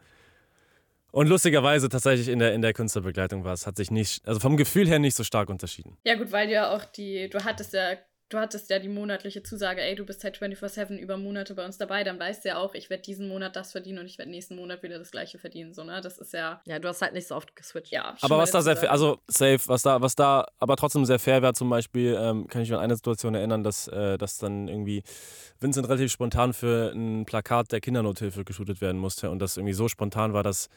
Und lustigerweise tatsächlich in der, in der Künstlerbegleitung war es, hat sich nicht, also vom Gefühl her nicht so stark unterschieden. Ja, gut, weil du ja auch die, du hattest ja, du hattest ja die monatliche Zusage, ey, du bist halt 24-7 über Monate bei uns dabei, dann weißt du ja auch, ich werde diesen Monat das verdienen und ich werde nächsten Monat wieder das gleiche verdienen, so, ne? Das ist ja, Ja, du hast halt nicht so oft geswitcht. ja. Aber was da sehr fair, Zusage. also safe, was da, was da aber trotzdem sehr fair wäre, zum Beispiel, ähm, kann ich mich an eine Situation erinnern, dass, äh, dass dann irgendwie Vincent relativ spontan für ein Plakat der Kindernothilfe geshootet werden musste und das irgendwie so spontan war, dass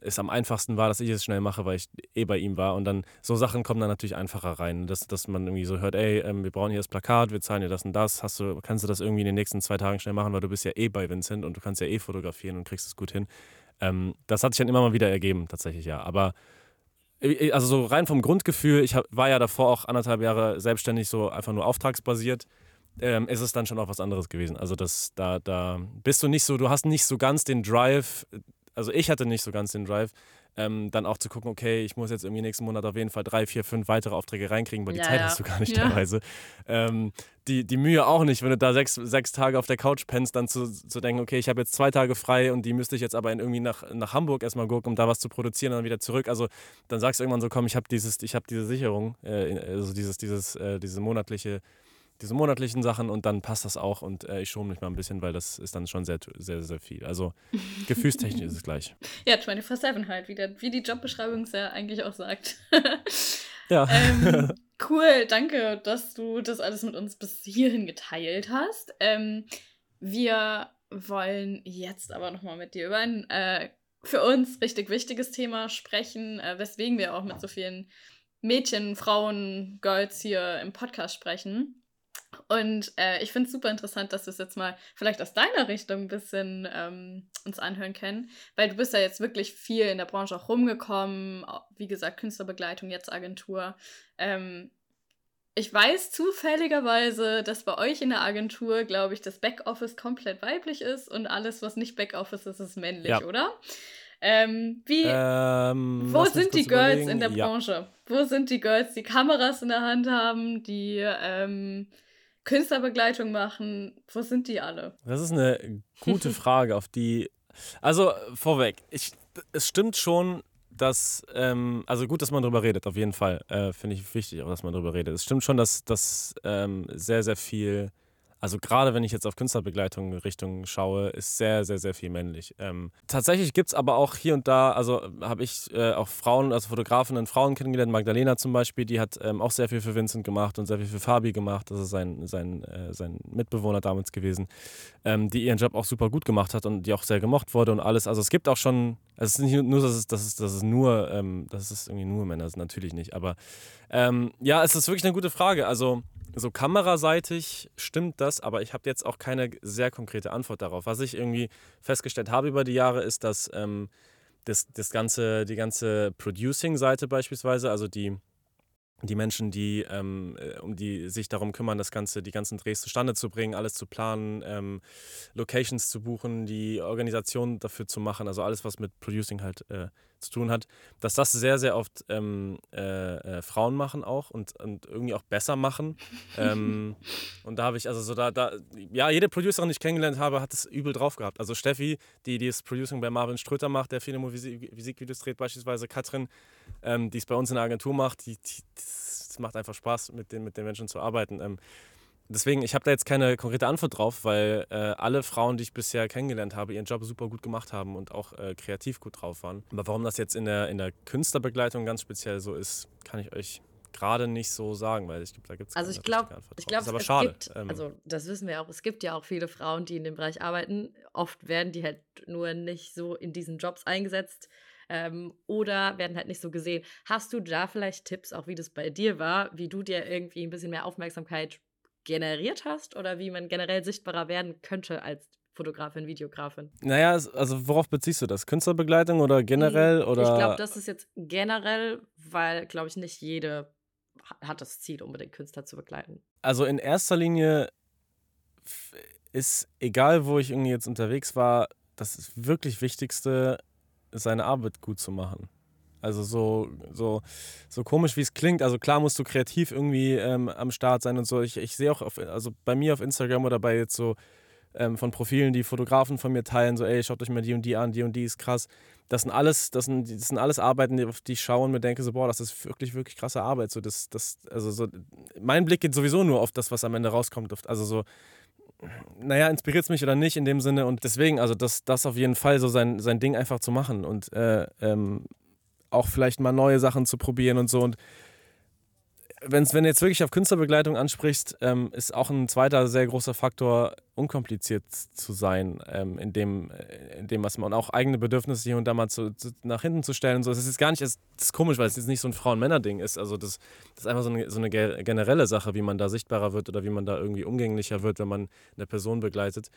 es am einfachsten war, dass ich es schnell mache, weil ich eh bei ihm war. Und dann so Sachen kommen dann natürlich einfacher rein, dass, dass man irgendwie so hört, ey, ähm, wir brauchen hier das Plakat, wir zahlen dir das und das. Hast du, kannst du das irgendwie in den nächsten zwei Tagen schnell machen, weil du bist ja eh bei Vincent und du kannst ja eh fotografieren und kriegst es gut hin. Ähm, das hat sich dann immer mal wieder ergeben, tatsächlich, ja. Aber äh, also so rein vom Grundgefühl, ich hab, war ja davor auch anderthalb Jahre selbstständig, so einfach nur auftragsbasiert, ähm, ist es dann schon auch was anderes gewesen. Also das, da, da bist du nicht so, du hast nicht so ganz den Drive, also ich hatte nicht so ganz den Drive, ähm, dann auch zu gucken, okay, ich muss jetzt irgendwie nächsten Monat auf jeden Fall drei, vier, fünf weitere Aufträge reinkriegen, weil die Ja, Zeit ja. hast du gar nicht Ja. teilweise. Ähm, die, die Mühe auch nicht, wenn du da sechs, sechs Tage auf der Couch pennst, dann zu, zu denken, okay, ich habe jetzt zwei Tage frei und die müsste ich jetzt aber in irgendwie nach, nach Hamburg erstmal gucken, um da was zu produzieren und dann wieder zurück. Also dann sagst du irgendwann so, komm, ich habe dieses, ich habe diese Sicherung, äh, also dieses, dieses, äh, diese monatliche, diese monatlichen Sachen und dann passt das auch und äh, ich schone mich mal ein bisschen, weil das ist dann schon sehr, sehr, sehr viel. Also gefühlstechnisch ist es gleich. Ja, 24-7 halt, wie, der, wie die Jobbeschreibung es ja eigentlich auch sagt. Ja. ähm, Cool, danke, dass du das alles mit uns bis hierhin geteilt hast. Ähm, wir wollen jetzt aber nochmal mit dir über ein äh, für uns richtig wichtiges Thema sprechen, äh, weswegen wir auch mit so vielen Mädchen, Frauen, Girls hier im Podcast sprechen. Und äh, ich finde es super interessant, dass wir es jetzt mal vielleicht aus deiner Richtung ein bisschen ähm, uns anhören können, weil du bist ja jetzt wirklich viel in der Branche auch rumgekommen, wie gesagt, Künstlerbegleitung, jetzt Agentur. Ähm, ich weiß zufälligerweise, dass bei euch in der Agentur, glaube ich, das Backoffice komplett weiblich ist und alles, was nicht Backoffice ist, ist männlich, ja. oder? Ähm, wie, ähm, wo sind die Girls überlegen? in der Branche? Ja. Wo sind die Girls, die Kameras in der Hand haben, die ähm, Künstlerbegleitung machen? Wo sind die alle? Das ist eine gute Frage, auf die. Also vorweg, ich, es stimmt schon, dass, ähm, also gut, dass man darüber redet, auf jeden Fall. Äh, Finde ich wichtig, auch dass man darüber redet. Es stimmt schon, dass, dass ähm, sehr, sehr viel also gerade wenn ich jetzt auf Künstlerbegleitung Richtung schaue, ist sehr, sehr, sehr viel männlich. Ähm, tatsächlich gibt es aber auch hier und da, also habe ich äh, auch Frauen, also Fotografinnen Frauen kennengelernt, Magdalena zum Beispiel, die hat ähm, auch sehr viel für Vincent gemacht und sehr viel für Fabi gemacht, das ist sein, sein, äh, sein Mitbewohner damals gewesen, ähm, die ihren Job auch super gut gemacht hat und die auch sehr gemocht wurde und alles. Also es gibt auch schon, es ist nicht nur, dass es, dass es, dass es nur, ähm, dass es irgendwie nur Männer sind, natürlich nicht, aber ähm, ja, es ist wirklich eine gute Frage. Also so kameraseitig stimmt das, aber ich habe jetzt auch keine sehr konkrete Antwort darauf. Was ich irgendwie festgestellt habe über die Jahre ist, dass ähm, das, das ganze, die ganze Producing-Seite beispielsweise, also die die Menschen, die, ähm, äh, um die sich darum kümmern, das Ganze, die ganzen Drehs zustande zu bringen, alles zu planen, ähm, Locations zu buchen, die Organisation dafür zu machen, also alles, was mit Producing halt äh, zu tun hat, dass das sehr, sehr oft ähm, äh, äh Frauen machen auch und, und irgendwie auch besser machen. Ähm, und da habe ich, also so da, da, ja, jede Producerin, die ich kennengelernt habe, hat es übel drauf gehabt. Also Steffi, die, die das Producing bei Marvin Ströter macht, der viele Musikvideos dreht, beispielsweise Katrin, ähm, die es bei uns in der Agentur macht, die, die es macht einfach Spaß, mit den, mit den Menschen zu arbeiten. Ähm, deswegen, ich habe da jetzt keine konkrete Antwort drauf, weil äh, alle Frauen, die ich bisher kennengelernt habe, ihren Job super gut gemacht haben und auch äh, kreativ gut drauf waren. Aber warum das jetzt in der, in der Künstlerbegleitung ganz speziell so ist, kann ich euch gerade nicht so sagen, weil ich glaube, da gibt es Also ich glaube, ich glaube, es, aber schade. Gibt, ähm, also das wissen wir auch. Es gibt ja auch viele Frauen, die in dem Bereich arbeiten. Oft werden die halt nur nicht so in diesen Jobs eingesetzt ähm, oder werden halt nicht so gesehen. Hast du da vielleicht Tipps, auch wie das bei dir war, wie du dir irgendwie ein bisschen mehr Aufmerksamkeit generiert hast oder wie man generell sichtbarer werden könnte als Fotografin, Videografin? Naja, also worauf beziehst du das? Künstlerbegleitung oder generell? Oder? Ich glaube, das ist jetzt generell, weil, glaube ich, nicht jede hat das Ziel, unbedingt Künstler zu begleiten. Also in erster Linie ist, egal wo ich irgendwie jetzt unterwegs war, das wirklich Wichtigste, seine Arbeit gut zu machen. Also so, so, so komisch wie es klingt. Also klar musst du kreativ irgendwie ähm, am Start sein und so. Ich, ich sehe auch, auf, also bei mir auf Instagram oder bei jetzt so ähm, von Profilen, die Fotografen von mir teilen, so ey, schaut euch mal die und die an, die und die ist krass. Das sind alles, das sind, das sind alles Arbeiten, auf die ich schaue und mir denke so, boah, das ist wirklich, wirklich krasse Arbeit. So, das, das, also so, mein Blick geht sowieso nur auf das, was am Ende rauskommt. Also so, naja, inspiriert es mich oder nicht in dem Sinne. Und deswegen, also das, das auf jeden Fall so sein, sein Ding einfach zu machen und äh, ähm, auch vielleicht mal neue Sachen zu probieren und so. Und wenn's, wenn du jetzt wirklich auf Künstlerbegleitung ansprichst, ähm, ist auch ein zweiter sehr großer Faktor, unkompliziert zu sein, ähm, in, dem, äh, in dem, was man und auch eigene Bedürfnisse hier und da mal zu, zu, nach hinten zu stellen. Und so. Das ist gar nicht, das ist komisch, weil es jetzt nicht so ein Frauen-Männer-Ding ist. Also das, das ist einfach so eine, so eine generelle Sache, wie man da sichtbarer wird oder wie man da irgendwie umgänglicher wird, wenn man eine Person begleitet.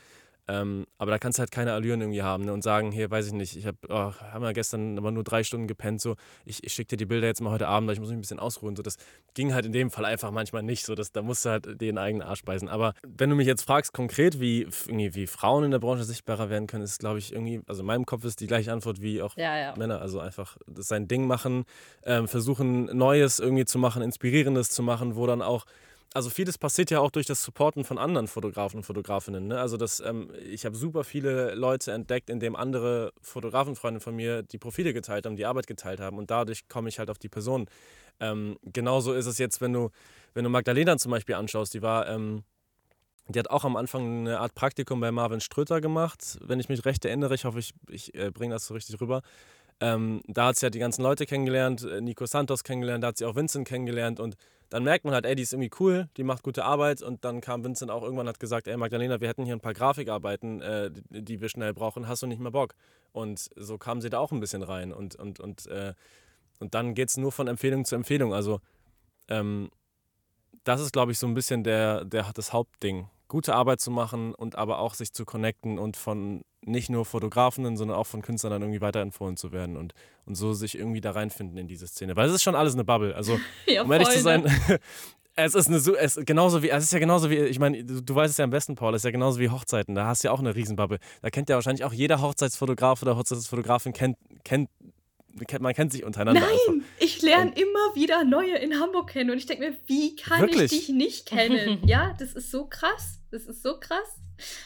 Ähm, aber da kannst du halt keine Allüren irgendwie haben ne? und sagen, hier, weiß ich nicht, ich habe oh, haben wir gestern aber nur drei Stunden gepennt, so, ich, ich schicke dir die Bilder jetzt mal heute Abend, weil ich muss mich ein bisschen ausruhen. So, das ging halt in dem Fall einfach manchmal nicht, so, das, da musst du halt den eigenen Arsch beißen. Aber wenn du mich jetzt fragst konkret, wie, irgendwie, wie Frauen in der Branche sichtbarer werden können, ist, glaube ich, irgendwie, also in meinem Kopf ist die gleiche Antwort wie auch ja, ja. Männer. Also einfach sein Ding machen, ähm, versuchen Neues irgendwie zu machen, Inspirierendes zu machen, wo dann auch also vieles passiert ja auch durch das Supporten von anderen Fotografen und Fotografinnen. Ne? Also das, ähm, ich habe super viele Leute entdeckt, indem andere Fotografenfreunde von mir die Profile geteilt haben, die Arbeit geteilt haben und dadurch komme ich halt auf die Person. Ähm, genauso ist es jetzt, wenn du, wenn du Magdalena zum Beispiel anschaust, die war, ähm, die hat auch am Anfang eine Art Praktikum bei Marvin Ströter gemacht, wenn ich mich recht erinnere. Ich hoffe, ich, ich äh, bringe das so richtig rüber. Ähm, da hat sie ja die ganzen Leute kennengelernt, äh, Nico Santos kennengelernt, da hat sie auch Vincent kennengelernt und dann merkt man halt, ey, die ist irgendwie cool, die macht gute Arbeit und dann kam Vincent auch irgendwann hat gesagt, ey Magdalena, wir hätten hier ein paar Grafikarbeiten, äh, die, die wir schnell brauchen, hast du nicht mehr Bock? Und so kam sie da auch ein bisschen rein und, und, und, äh, und dann geht es nur von Empfehlung zu Empfehlung. Also ähm, das ist, glaube ich, so ein bisschen der, der, das Hauptding. Gute Arbeit zu machen und aber auch sich zu connecten und von nicht nur Fotografen, sondern auch von Künstlern dann irgendwie weiterempfohlen zu werden und, und so sich irgendwie da reinfinden in diese Szene. Weil es ist schon alles eine Bubble. Also, Ja, um ehrlich zu voll, sein, ne? es ist eine es genauso wie, es ist ja genauso wie, ich meine, du, du weißt es ja am besten, Paul, es ist ja genauso wie Hochzeiten. Da hast du ja auch eine Riesenbubble. Da kennt ja wahrscheinlich auch jeder Hochzeitsfotograf oder Hochzeitsfotografin kennt, kennt man kennt sich untereinander einfach. Nein, ich lerne immer wieder neue in Hamburg kennen und ich denke mir, wie kann Wirklich? ich dich nicht kennen? ja, das ist so krass. Das ist so krass.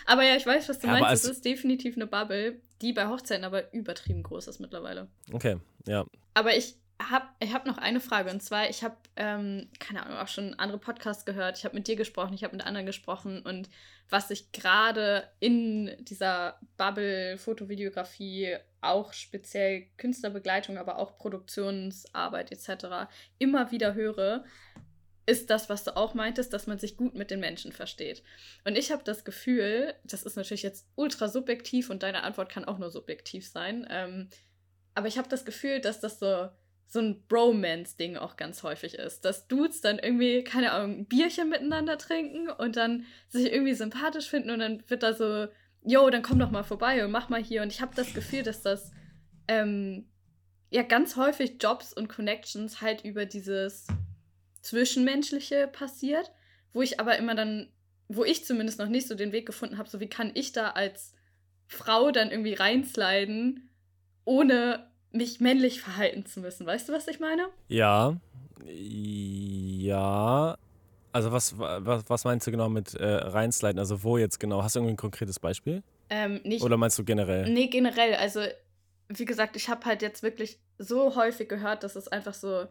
Aber ja, ich weiß, was du Ja, meinst. Es als- ist definitiv eine Bubble, die bei Hochzeiten aber übertrieben groß ist mittlerweile. Okay, ja. Aber ich habe ich hab noch eine Frage und zwar, ich habe, ähm, keine Ahnung, auch schon andere Podcasts gehört. Ich habe mit dir gesprochen, ich habe mit anderen gesprochen und was ich gerade in dieser Bubble Fotovideografie, auch speziell Künstlerbegleitung, aber auch Produktionsarbeit etc. immer wieder höre, ist das, was du auch meintest, dass man sich gut mit den Menschen versteht. Und ich habe das Gefühl, das ist natürlich jetzt ultra subjektiv und deine Antwort kann auch nur subjektiv sein, ähm, aber ich habe das Gefühl, dass das so, so ein Bromance-Ding auch ganz häufig ist. Dass Dudes dann irgendwie, keine Ahnung, ein Bierchen miteinander trinken und dann sich irgendwie sympathisch finden und dann wird da so, yo, dann komm doch mal vorbei und mach mal hier. Und ich habe das Gefühl, dass das ähm, ja ganz häufig Jobs und Connections halt über dieses Zwischenmenschliche passiert, wo ich aber immer dann, wo ich zumindest noch nicht so den Weg gefunden habe, so wie kann ich da als Frau dann irgendwie reinsliden, ohne mich männlich verhalten zu müssen. Weißt du, was ich meine? Ja, ja. Also was, was, was meinst du genau mit äh, reinsliden? Also wo jetzt genau? Hast du irgendwie ein konkretes Beispiel? Ähm, nicht, Oder meinst du generell? Nee, generell. Also, wie gesagt, ich habe halt jetzt wirklich so häufig gehört, dass es einfach so,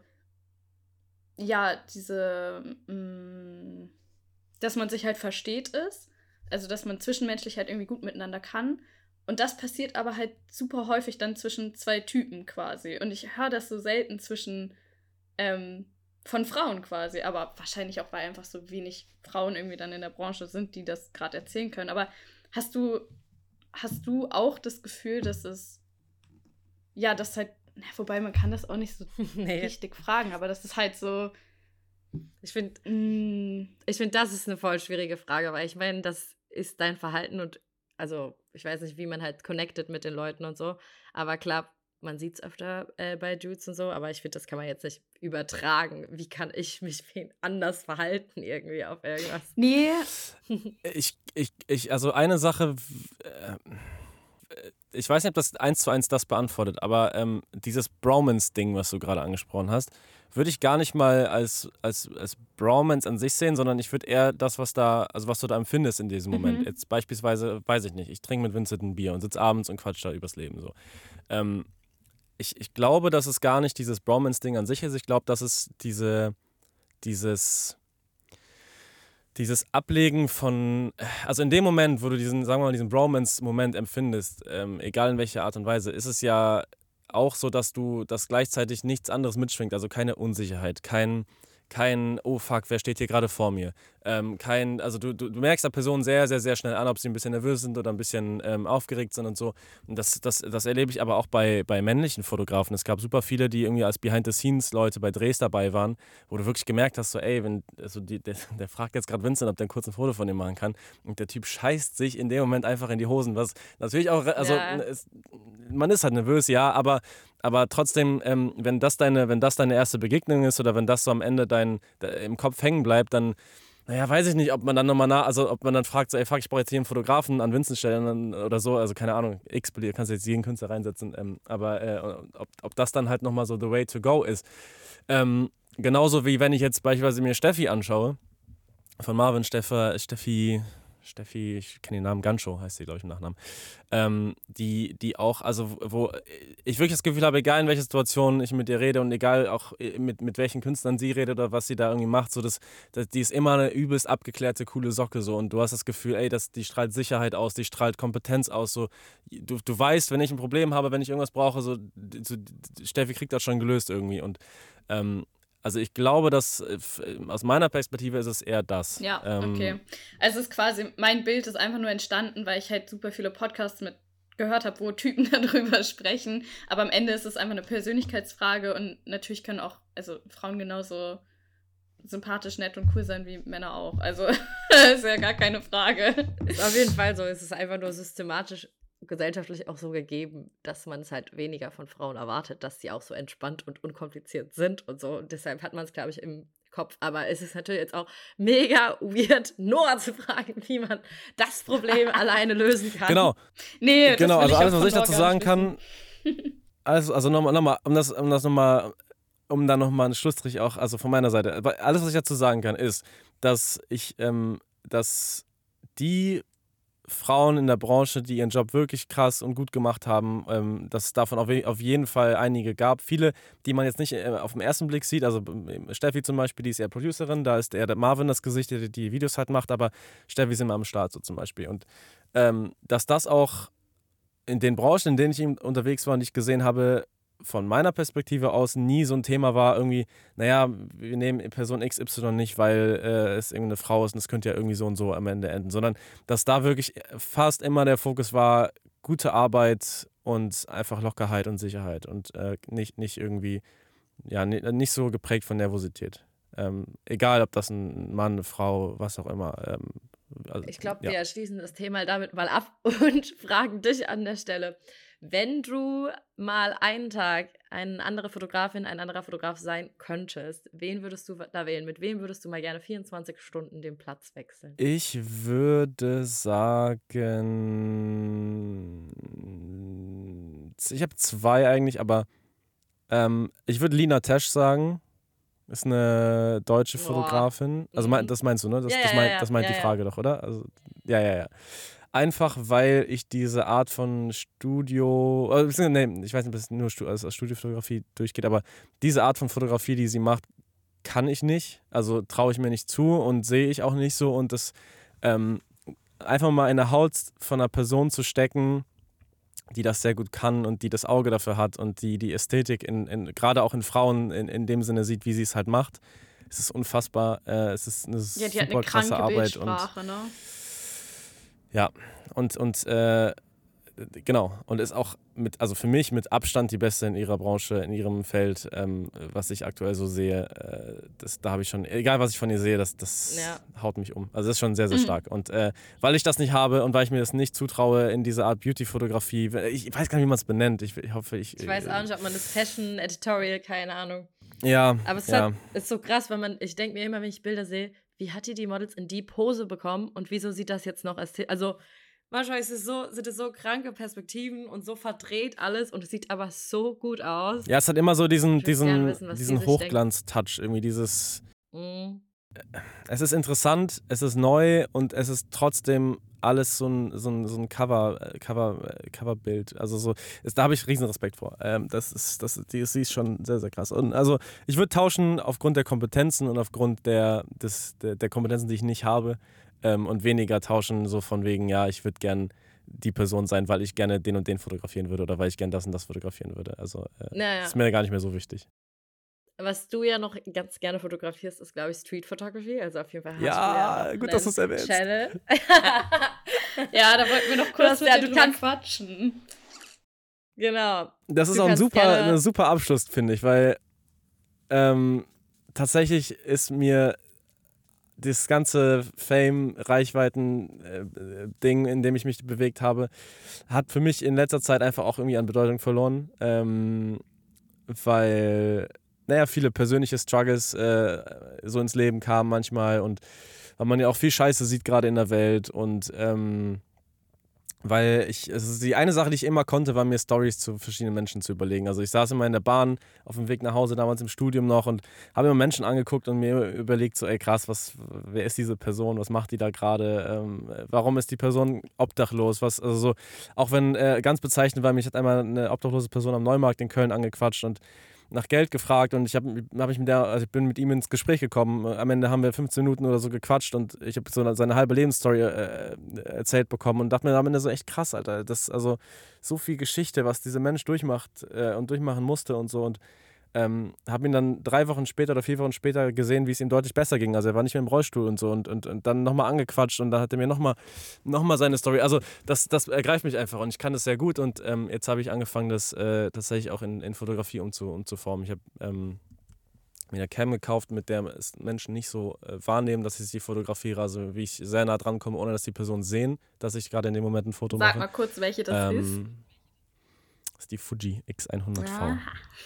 ja, diese, mh, dass man sich halt versteht ist. Also, dass man zwischenmenschlich halt irgendwie gut miteinander kann. Und das passiert aber halt super häufig dann zwischen zwei Typen quasi. Und ich höre das so selten zwischen, ähm, von Frauen quasi. Aber wahrscheinlich auch, weil einfach so wenig Frauen irgendwie dann in der Branche sind, die das gerade erzählen können. Aber hast du hast du auch das Gefühl, dass es ja, das halt, na, wobei man kann das auch nicht so nee. richtig fragen, aber das ist halt so, Ich finde, mh, ich find, das ist eine voll schwierige Frage, weil ich meine, das ist dein Verhalten und also ich weiß nicht, wie man halt connected mit den Leuten und so, aber klar, man sieht es öfter äh, bei Dudes und so, aber ich finde, das kann man jetzt nicht übertragen. Wie kann ich mich wen anders verhalten irgendwie auf irgendwas? nee, Ich, ich, ich, also eine Sache, äh, ich weiß nicht, ob das eins zu eins das beantwortet, aber ähm, dieses Bromance-Ding, was du gerade angesprochen hast, würde ich gar nicht mal als, als, als Bromance an sich sehen, sondern ich würde eher das, was da, also was du da empfindest in diesem Moment. Mhm. Jetzt beispielsweise, weiß ich nicht, ich trinke mit Vincent ein Bier und sitze abends und quatsch da übers Leben so. Ähm, ich, ich glaube, dass es gar nicht dieses Bromance-Ding an sich ist. Ich glaube, dass es diese, dieses, dieses Ablegen von, also in dem Moment, wo du diesen, sagen wir mal, diesen Bromance-Moment empfindest, ähm, egal in welcher Art und Weise, ist es ja auch so, dass du, dass gleichzeitig nichts anderes mitschwingt, also keine Unsicherheit, kein, kein, oh fuck, wer steht hier gerade vor mir? Ähm, kein, also du, du, du merkst der Person sehr, sehr, sehr schnell an, ob sie ein bisschen nervös sind oder ein bisschen ähm, aufgeregt sind und so. Und das, das, das erlebe ich aber auch bei, bei männlichen Fotografen. Es gab super viele, die irgendwie als Behind-the-Scenes-Leute bei Drehs dabei waren, wo du wirklich gemerkt hast, so, ey, wenn, also die, der, der fragt jetzt gerade Vincent, ob der kurz ein Foto von ihm machen kann. Und der Typ scheißt sich in dem Moment einfach in die Hosen, was natürlich auch, also Ja. es, man ist halt nervös, ja, aber aber trotzdem, ähm, wenn, das deine, wenn das deine erste Begegnung ist oder wenn das so am Ende dein, im Kopf hängen bleibt, dann, naja, weiß ich nicht, ob man dann nochmal nach, also ob man dann fragt, so, ey, fuck, ich brauche jetzt hier einen Fotografen an Vincent stellen oder so, also keine Ahnung, X, kannst du jetzt jeden Künstler reinsetzen, ähm, aber äh, ob, ob das dann halt nochmal so the way to go ist. Ähm, genauso wie wenn ich jetzt beispielsweise mir Steffi anschaue, von Marvin Steffi, Steffi, Steffi, ich kenne den Namen Gancho, heißt sie, glaube ich, im Nachnamen. Ähm, die, die auch, also wo ich wirklich das Gefühl habe, egal in welcher Situation ich mit ihr rede und egal auch äh, mit, mit welchen Künstlern sie redet oder was sie da irgendwie macht, so das, das, die ist immer eine übelst abgeklärte, coole Socke so. Und du hast das Gefühl, ey, das, die strahlt Sicherheit aus, die strahlt Kompetenz aus, so. Du, du weißt, wenn ich ein Problem habe, wenn ich irgendwas brauche, so, so Steffi kriegt das schon gelöst irgendwie. Und ähm, Also ich glaube, dass äh, aus meiner Perspektive ist es eher das. Ja, ähm, okay. Also es ist quasi, mein Bild ist einfach nur entstanden, weil ich halt super viele Podcasts mit gehört habe, wo Typen darüber sprechen. Aber am Ende ist es einfach eine Persönlichkeitsfrage und natürlich können auch, also Frauen genauso sympathisch, nett und cool sein wie Männer auch. Also ist ja gar keine Frage. Ist auf jeden Fall so. Es ist einfach nur systematisch gesellschaftlich auch so gegeben, dass man es halt weniger von Frauen erwartet, dass sie auch so entspannt und unkompliziert sind und so. Und deshalb hat man es, glaube ich, im Kopf. Aber es ist natürlich jetzt auch mega weird, Noah zu fragen, wie man das Problem alleine lösen kann. Genau. Nee, genau, also alles, was ich dazu sagen kann. Also, also nochmal, noch mal, um das, um das nochmal, um dann nochmal einen Schlussstrich auch, also von meiner Seite. Alles, was ich dazu sagen kann, ist, dass ich, ähm, dass die Frauen in der Branche, die ihren Job wirklich krass und gut gemacht haben, ähm, dass es davon auf, auf, jeden Fall einige gab. Viele, die man jetzt nicht äh, auf den ersten Blick sieht. Also ähm, Steffi zum Beispiel, die ist eher Producerin, da ist eher der Marvin das Gesicht, der die Videos halt macht, aber Steffi ist immer am Start so zum Beispiel. Und ähm, dass das auch in den Branchen, in denen ich unterwegs war und ich gesehen habe, von meiner Perspektive aus nie so ein Thema war, irgendwie, naja, wir nehmen Person XY nicht, weil äh, es irgendeine Frau ist und es könnte ja irgendwie so und so am Ende enden, sondern dass da wirklich fast immer der Fokus war, gute Arbeit und einfach Lockerheit und Sicherheit und äh, nicht, nicht irgendwie, ja, nicht so geprägt von Nervosität. Ähm, egal, ob das ein Mann, eine Frau, was auch immer. Ähm, also, ich glaube, ja. wir schließen das Thema damit mal ab und fragen dich an der Stelle. Wenn du mal einen Tag eine andere Fotografin, ein anderer Fotograf sein könntest, wen würdest du da wählen? Mit wem würdest du mal gerne 24 Stunden den Platz wechseln? Ich würde sagen, ich habe zwei eigentlich, aber ähm, ich würde Lina Tesch sagen. Ist eine deutsche Boah. Fotografin. Also mhm. das meinst du, ne? Das, ja, das, meint, ja, das meint ja, die Frage doch, oder? Also, ja, ja, ja. Einfach weil ich diese Art von Studio, äh, nee, ich weiß nicht, ob es nur also Studiofotografie durchgeht, aber diese Art von Fotografie, die sie macht, kann ich nicht. Also traue ich mir nicht zu und sehe ich auch nicht so. Und das ähm, einfach mal in der Haut von einer Person zu stecken, die das sehr gut kann und die das Auge dafür hat und die die Ästhetik in, in gerade auch in Frauen in, in dem Sinne sieht, wie sie es halt macht. Es ist unfassbar. Äh, es ist eine ja, super eine krasse Arbeit. Und, ne? Ja, und, und äh, genau, und ist auch mit, also für mich mit Abstand die beste in ihrer Branche, in ihrem Feld, ähm, was ich aktuell so sehe. Äh, das, da habe ich schon, egal was ich von ihr sehe, das, das ja. haut mich um. Also das ist schon sehr, sehr mhm. stark. Und äh, weil ich das nicht habe und weil ich mir das nicht zutraue in diese Art Beauty-Fotografie, ich, ich, weiß gar nicht, wie man es benennt. Ich, ich, hoffe, ich. Ich weiß auch nicht, ob man das Fashion, Editorial, keine Ahnung. Ja. Aber es ja. Hat, ist so krass, weil man, ich denke mir immer, wenn ich Bilder sehe, wie hat die die Models in die Pose bekommen und wieso sieht das jetzt noch also manchmal ist es so, sind es so kranke Perspektiven und so verdreht alles und es sieht aber so gut aus. Ja, es hat immer so diesen, diesen, wissen, diesen Hochglanz-Touch, irgendwie dieses. Mhm. Es ist interessant, es ist neu und es ist trotzdem alles so ein, so ein, so ein Cover, äh, Cover, äh, Coverbild. Also so, ist, da habe ich riesen Respekt vor. Ähm, das ist, das, die, die ist schon sehr, sehr krass. Und also ich würde tauschen aufgrund der Kompetenzen und aufgrund der, des, der, der Kompetenzen, die ich nicht habe. Ähm, und weniger tauschen, so von wegen, ja, ich würde gern die Person sein, weil ich gerne den und den fotografieren würde oder weil ich gern das und das fotografieren würde. Also äh, naja. ist mir gar nicht mehr so wichtig. Was du ja noch ganz gerne fotografierst, ist, glaube ich, Street Photography. Also auf jeden Fall hast ja, du ja gut, dass du es erwähnst. Channel. ja, da wollten wir noch kurz mit ja, du kannst quatschen. Genau. Das ist du auch ein super, ein super Abschluss, finde ich, weil ähm, tatsächlich ist mir das ganze Fame, Reichweiten-Ding, äh, in dem ich mich bewegt habe, hat für mich in letzter Zeit einfach auch irgendwie an Bedeutung verloren. Ähm, weil naja, viele persönliche Struggles äh, so ins Leben kamen manchmal und weil man ja auch viel Scheiße sieht gerade in der Welt und ähm, weil ich, also die eine Sache, die ich immer konnte, war mir Stories zu verschiedenen Menschen zu überlegen. Also ich saß immer in der Bahn auf dem Weg nach Hause, damals im Studium noch und habe immer Menschen angeguckt und mir überlegt, so ey krass, was, wer ist diese Person, was macht die da gerade, ähm, warum ist die Person obdachlos, was, also so, auch wenn äh, ganz bezeichnend war, mich hat einmal eine obdachlose Person am Neumarkt in Köln angequatscht und nach Geld gefragt und ich habe hab ich mit der, also ich bin mit ihm ins Gespräch gekommen. Am Ende haben wir 15 Minuten oder so gequatscht und ich habe so seine halbe Lebensstory äh, erzählt bekommen und dachte mir am Ende so echt krass, Alter. Das also so viel Geschichte, was dieser Mensch durchmacht äh, und durchmachen musste und so und ähm, habe ihn dann drei Wochen später oder vier Wochen später gesehen, wie es ihm deutlich besser ging. Also er war nicht mehr im Rollstuhl und so und, und, und dann nochmal angequatscht und dann hat er mir nochmal noch mal seine Story. Also das, das ergreift mich einfach und ich kann das sehr gut und ähm, jetzt habe ich angefangen, das äh, tatsächlich auch in, in Fotografie umzu, umzuformen. Ich habe ähm, mir eine Cam gekauft, mit der es Menschen nicht so äh, wahrnehmen, dass ich sie fotografiere, also wie ich sehr nah dran komme, ohne dass die Personen sehen, dass ich gerade in dem Moment ein Foto Sag mache. mal kurz, welche das ist. Ähm, das ist die Fuji X100V. Ja.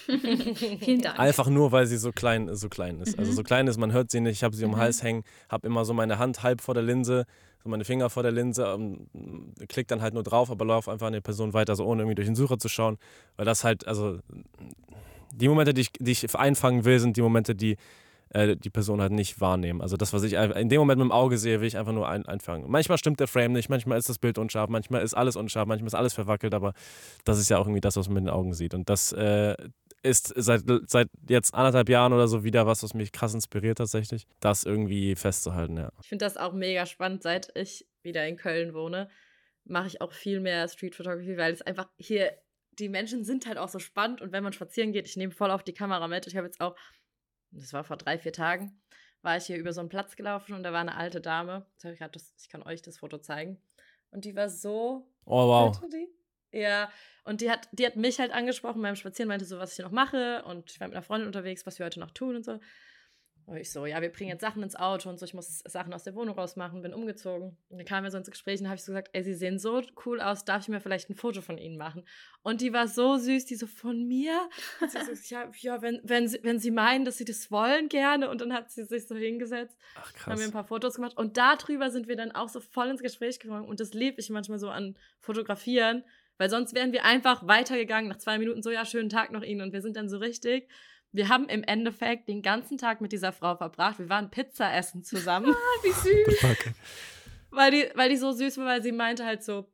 Vielen Dank. Einfach nur, weil sie so klein, so klein ist. Also so klein ist, man hört sie nicht. Ich habe sie um den Hals hängen, habe immer so meine Hand halb vor der Linse, so meine Finger vor der Linse, ähm, klick dann halt nur drauf, aber laufe einfach an die Person weiter, so ohne irgendwie durch den Sucher zu schauen. Weil das halt, also die Momente, die ich, die ich einfangen will, sind die Momente, die äh, die Person halt nicht wahrnehmen. Also das, was ich in dem Moment mit dem Auge sehe, will ich einfach nur ein, einfangen. Manchmal stimmt der Frame nicht, manchmal ist das Bild unscharf, manchmal ist alles unscharf, manchmal ist alles verwackelt, aber das ist ja auch irgendwie das, was man mit den Augen sieht. Und das äh, ist seit, seit jetzt anderthalb Jahren oder so wieder was, was mich krass inspiriert tatsächlich, das irgendwie festzuhalten, ja. Ich finde das auch mega spannend, seit ich wieder in Köln wohne, mache ich auch viel mehr Street Photography, weil es einfach hier, die Menschen sind halt auch so spannend und wenn man spazieren geht, ich nehme voll auf die Kamera mit. Ich habe jetzt auch, das war vor drei, vier Tagen, war ich hier über so einen Platz gelaufen und da war eine alte Dame. Ich das- ich kann euch das Foto zeigen. Und die war so Oh wow. Ja, und die hat, die hat mich halt angesprochen beim Spazieren, meinte so, was ich hier noch mache und ich war mit einer Freundin unterwegs, was wir heute noch tun und so. Und ich so, ja, wir bringen jetzt Sachen ins Auto und so, ich muss Sachen aus der Wohnung rausmachen, bin umgezogen. Und dann kamen wir so ins Gespräch und habe ich so gesagt, ey, sie sehen so cool aus, darf ich mir vielleicht ein Foto von ihnen machen? Und die war so süß, die so, von mir? Und sie so, ja, ja wenn, wenn, sie, wenn sie meinen, dass sie das wollen, gerne. Und dann hat sie sich so hingesetzt Ach haben krass. wir ein paar Fotos gemacht und darüber sind wir dann auch so voll ins Gespräch gekommen und das liebe ich manchmal so an Fotografieren, weil sonst wären wir einfach weitergegangen nach zwei Minuten so, ja, schönen Tag noch Ihnen und wir sind dann so richtig, wir haben im Endeffekt den ganzen Tag mit dieser Frau verbracht, wir waren Pizza essen zusammen, wie süß. Weil die, weil die so süß war, weil sie meinte halt so,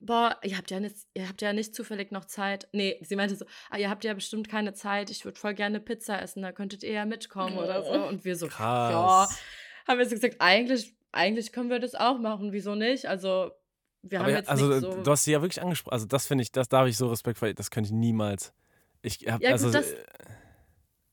boah, ihr habt ja nicht, ihr habt ja nicht zufällig noch Zeit. Nee, sie meinte so, ah, ihr habt ja bestimmt keine Zeit, ich würde voll gerne Pizza essen, da könntet ihr ja mitkommen oder so. Und wir so, ja, Krass. haben wir so gesagt, eigentlich, eigentlich können wir das auch machen, wieso nicht? Also, wir haben ja, jetzt also nicht so. du hast sie ja wirklich angesprochen. Also das finde ich, das da habe ich so Respekt vor. Das könnte ich niemals. Ich habe Ja, gut, also das- äh,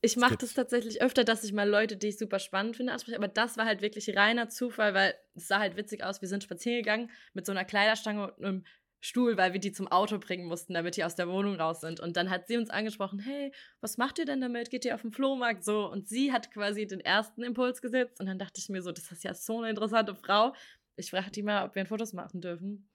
ich mache das tatsächlich öfter, dass ich mal Leute, die ich super spannend finde, anspreche, aber das war halt wirklich reiner Zufall, weil es sah halt witzig aus. Wir sind spazieren gegangen mit so einer Kleiderstange und einem Stuhl, weil wir die zum Auto bringen mussten, damit die aus der Wohnung raus sind. Und dann hat sie uns angesprochen, hey, was macht ihr denn damit? Geht ihr auf den Flohmarkt? So. Und sie hat quasi den ersten Impuls gesetzt. Und dann dachte ich mir so, das ist ja so eine interessante Frau. Ich frage die mal, ob wir Fotos machen dürfen.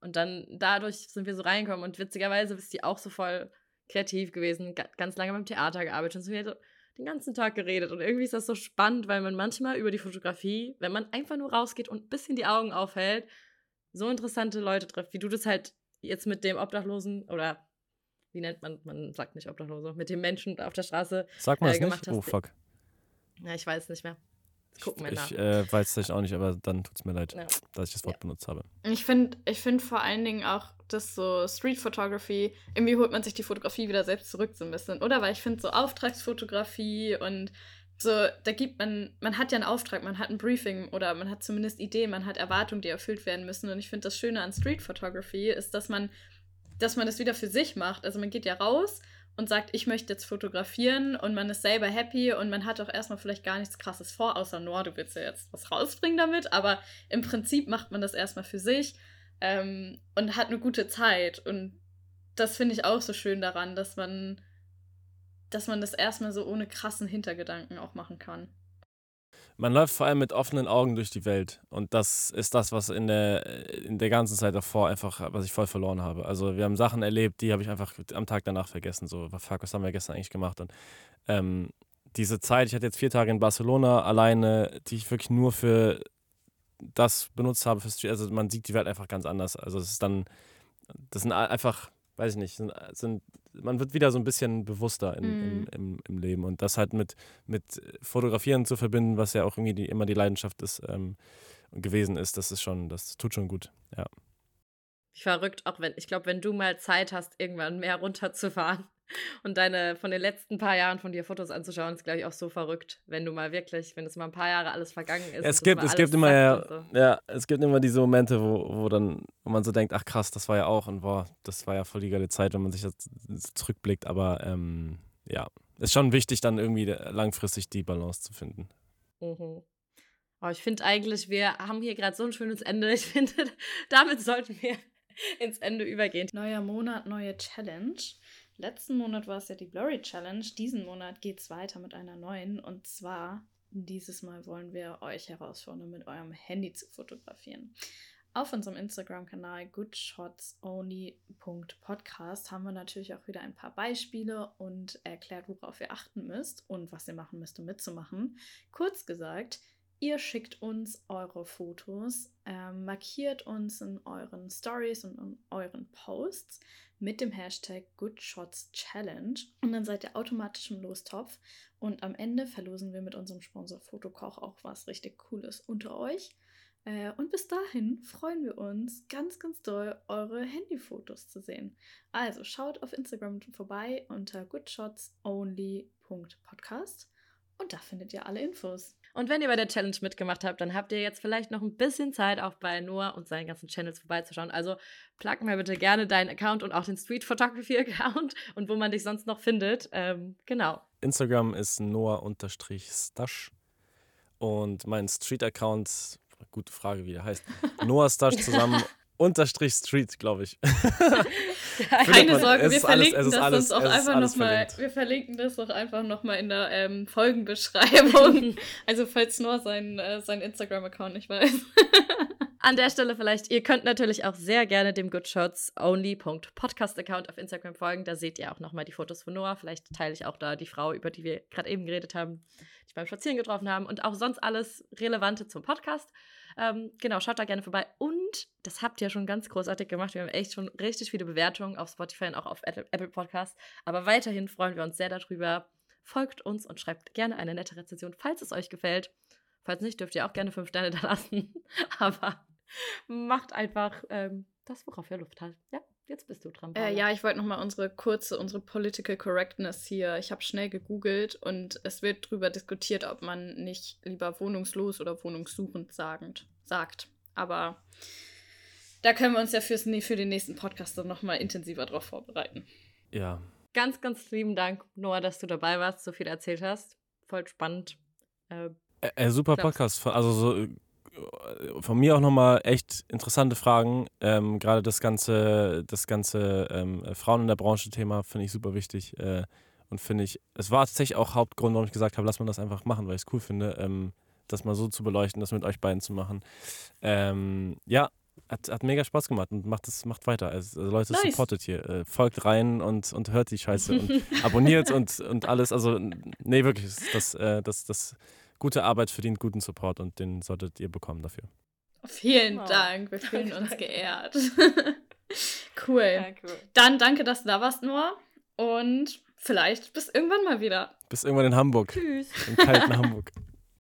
Und dann dadurch sind wir so reingekommen. Und witzigerweise ist die auch so voll kreativ gewesen, ga- ganz lange beim Theater gearbeitet und so so den ganzen Tag geredet. Und irgendwie ist das so spannend, weil man manchmal über die Fotografie, wenn man einfach nur rausgeht und ein bisschen die Augen aufhält, so interessante Leute trifft, wie du das halt jetzt mit dem Obdachlosen oder wie nennt man, man sagt nicht Obdachlose, mit dem Menschen auf der Straße. sag mal äh, gemacht nicht. hast. Oh fuck. Ja, ich weiß nicht mehr. Gucken wir nach. Ich äh, weiß es vielleicht auch nicht, aber dann tut es mir leid, Ja. dass ich das Wort benutzt habe. Ich finde ich find vor allen Dingen auch, dass so Street Photography, irgendwie holt man sich die Fotografie wieder selbst zurück so ein bisschen, oder? Weil ich finde so Auftragsfotografie und so, da gibt man, man hat ja einen Auftrag, man hat ein Briefing oder man hat zumindest Ideen, man hat Erwartungen, die erfüllt werden müssen. Und ich finde das Schöne an Street Photography ist, dass man, dass man das wieder für sich macht. Also man geht ja raus und sagt, ich möchte jetzt fotografieren und man ist selber happy und man hat auch erstmal vielleicht gar nichts krasses vor, außer Noah, du willst ja jetzt was rausbringen damit, aber im Prinzip macht man das erstmal für sich ähm, und hat eine gute Zeit. Und das finde ich auch so schön daran, dass man, dass man das erstmal so ohne krassen Hintergedanken auch machen kann. Man läuft vor allem mit offenen Augen durch die Welt. Und das ist das, was in der, in der ganzen Zeit davor einfach, was ich voll verloren habe. Also wir haben Sachen erlebt, die habe ich einfach am Tag danach vergessen. So, fuck, was haben wir gestern eigentlich gemacht? Und ähm, diese Zeit, ich hatte jetzt vier Tage in Barcelona alleine, die ich wirklich nur für das benutzt habe. Für Street, also man sieht die Welt einfach ganz anders. Also es ist dann, das sind einfach, weiß ich nicht, sind, sind man wird wieder so ein bisschen bewusster in, im, Mhm. im, im Leben und das halt mit, mit Fotografieren zu verbinden, was ja auch irgendwie die, immer die Leidenschaft ist ähm, gewesen ist, das ist schon, das tut schon gut. Ja. Verrückt, auch wenn, ich glaube, wenn du mal Zeit hast, irgendwann mehr runterzufahren und deine von den letzten paar Jahren von dir Fotos anzuschauen, ist, glaube ich, auch so verrückt, wenn du mal wirklich, wenn es mal ein paar Jahre alles vergangen ist. Es gibt, es gibt immer ja, so. ja, es gibt immer diese Momente, wo, wo dann, wo man so denkt, ach krass, das war ja auch und boah, das war ja voll die geile Zeit, wenn man sich das zurückblickt, aber ähm, ja, ist schon wichtig, dann irgendwie langfristig die Balance zu finden. Mhm. Oh, ich finde eigentlich, wir haben hier gerade so ein schönes Ende. Ich finde, damit sollten wir ins Ende übergehen. Neuer Monat, neue Challenge. Letzten Monat war es ja die Blurry Challenge. Diesen Monat geht es weiter mit einer neuen. Und zwar, dieses Mal wollen wir euch herausfordern, mit eurem Handy zu fotografieren. Auf unserem Instagram-Kanal goodshotsonly.podcast haben wir natürlich auch wieder ein paar Beispiele und erklärt, worauf ihr achten müsst und was ihr machen müsst, um mitzumachen. Kurz gesagt, Ihr schickt uns eure Fotos, äh, markiert uns in euren Stories und in euren Posts mit dem Hashtag GoodShotsChallenge und dann seid ihr automatisch im Lostopf und am Ende verlosen wir mit unserem Sponsor Fotokoch auch was richtig Cooles unter euch. Äh, und bis dahin freuen wir uns ganz, ganz doll, eure Handyfotos zu sehen. Also schaut auf Instagram vorbei unter goodshotsonly.podcast und da findet ihr alle Infos. Und wenn ihr bei der Challenge mitgemacht habt, dann habt ihr jetzt vielleicht noch ein bisschen Zeit, auch bei Noah und seinen ganzen Channels vorbeizuschauen. Also plug mir bitte gerne deinen Account und auch den Street Photography Account und wo man dich sonst noch findet. Ähm, genau. Instagram ist noah-stash und mein Street-Account, gute Frage, wie der heißt, Noah Stash zusammen unterstrich Street, glaube ich. Keine Sorge, wir verlinken alles, das alles, einfach nochmal. Wir verlinken das auch einfach nochmal in der ähm, Folgenbeschreibung. also falls nur sein, äh, sein Instagram-Account nicht weiß. An der Stelle vielleicht, ihr könnt natürlich auch sehr gerne dem goodshotsonly.podcast-Account auf Instagram folgen. Da seht ihr auch nochmal die Fotos von Noah. Vielleicht teile ich auch da die Frau, über die wir gerade eben geredet haben, die ich beim Spazieren getroffen haben und auch sonst alles Relevante zum Podcast. Ähm, genau, schaut da gerne vorbei. Und das habt ihr schon ganz großartig gemacht. Wir haben echt schon richtig viele Bewertungen auf Spotify und auch auf Apple Podcast. Aber weiterhin freuen wir uns sehr darüber. Folgt uns und schreibt gerne eine nette Rezension, falls es euch gefällt. Falls nicht, dürft ihr auch gerne fünf Sterne da lassen. Aber macht einfach ähm, das, worauf ihr Luft habt. Ja, jetzt bist du dran. Äh, ja, ich wollte noch mal unsere kurze, unsere Political Correctness hier. Ich habe schnell gegoogelt und es wird darüber diskutiert, ob man nicht lieber wohnungslos oder wohnungssuchend sagend, sagt. Aber da können wir uns ja fürs, für den nächsten Podcast dann noch mal intensiver drauf vorbereiten. Ja. Ganz, ganz lieben Dank, Noah, dass du dabei warst, so viel erzählt hast. Voll spannend. Äh, äh, super Podcast. Also so äh, von mir auch nochmal echt interessante Fragen. Ähm, Gerade das ganze, das ganze ähm, Frauen in der Branche-Thema finde ich super wichtig. Äh, und finde ich, es war tatsächlich auch Hauptgrund, warum ich gesagt habe, lass man das einfach machen, weil ich es cool finde, ähm, das mal so zu beleuchten, das mit euch beiden zu machen. Ähm, ja, hat, hat mega Spaß gemacht und macht es macht weiter. Also, also Leute, nice. supportet hier. Äh, folgt rein und, und hört die Scheiße und abonniert und, und alles. Also, nee, wirklich, das, das, das, das gute Arbeit verdient guten Support und den solltet ihr bekommen dafür. Vielen oh. Dank, wir fühlen uns geehrt. cool. Ja, cool. Dann danke, dass du da warst, Noah. Und vielleicht bis irgendwann mal wieder. Bis irgendwann in Hamburg. Tschüss. Im kalten Hamburg.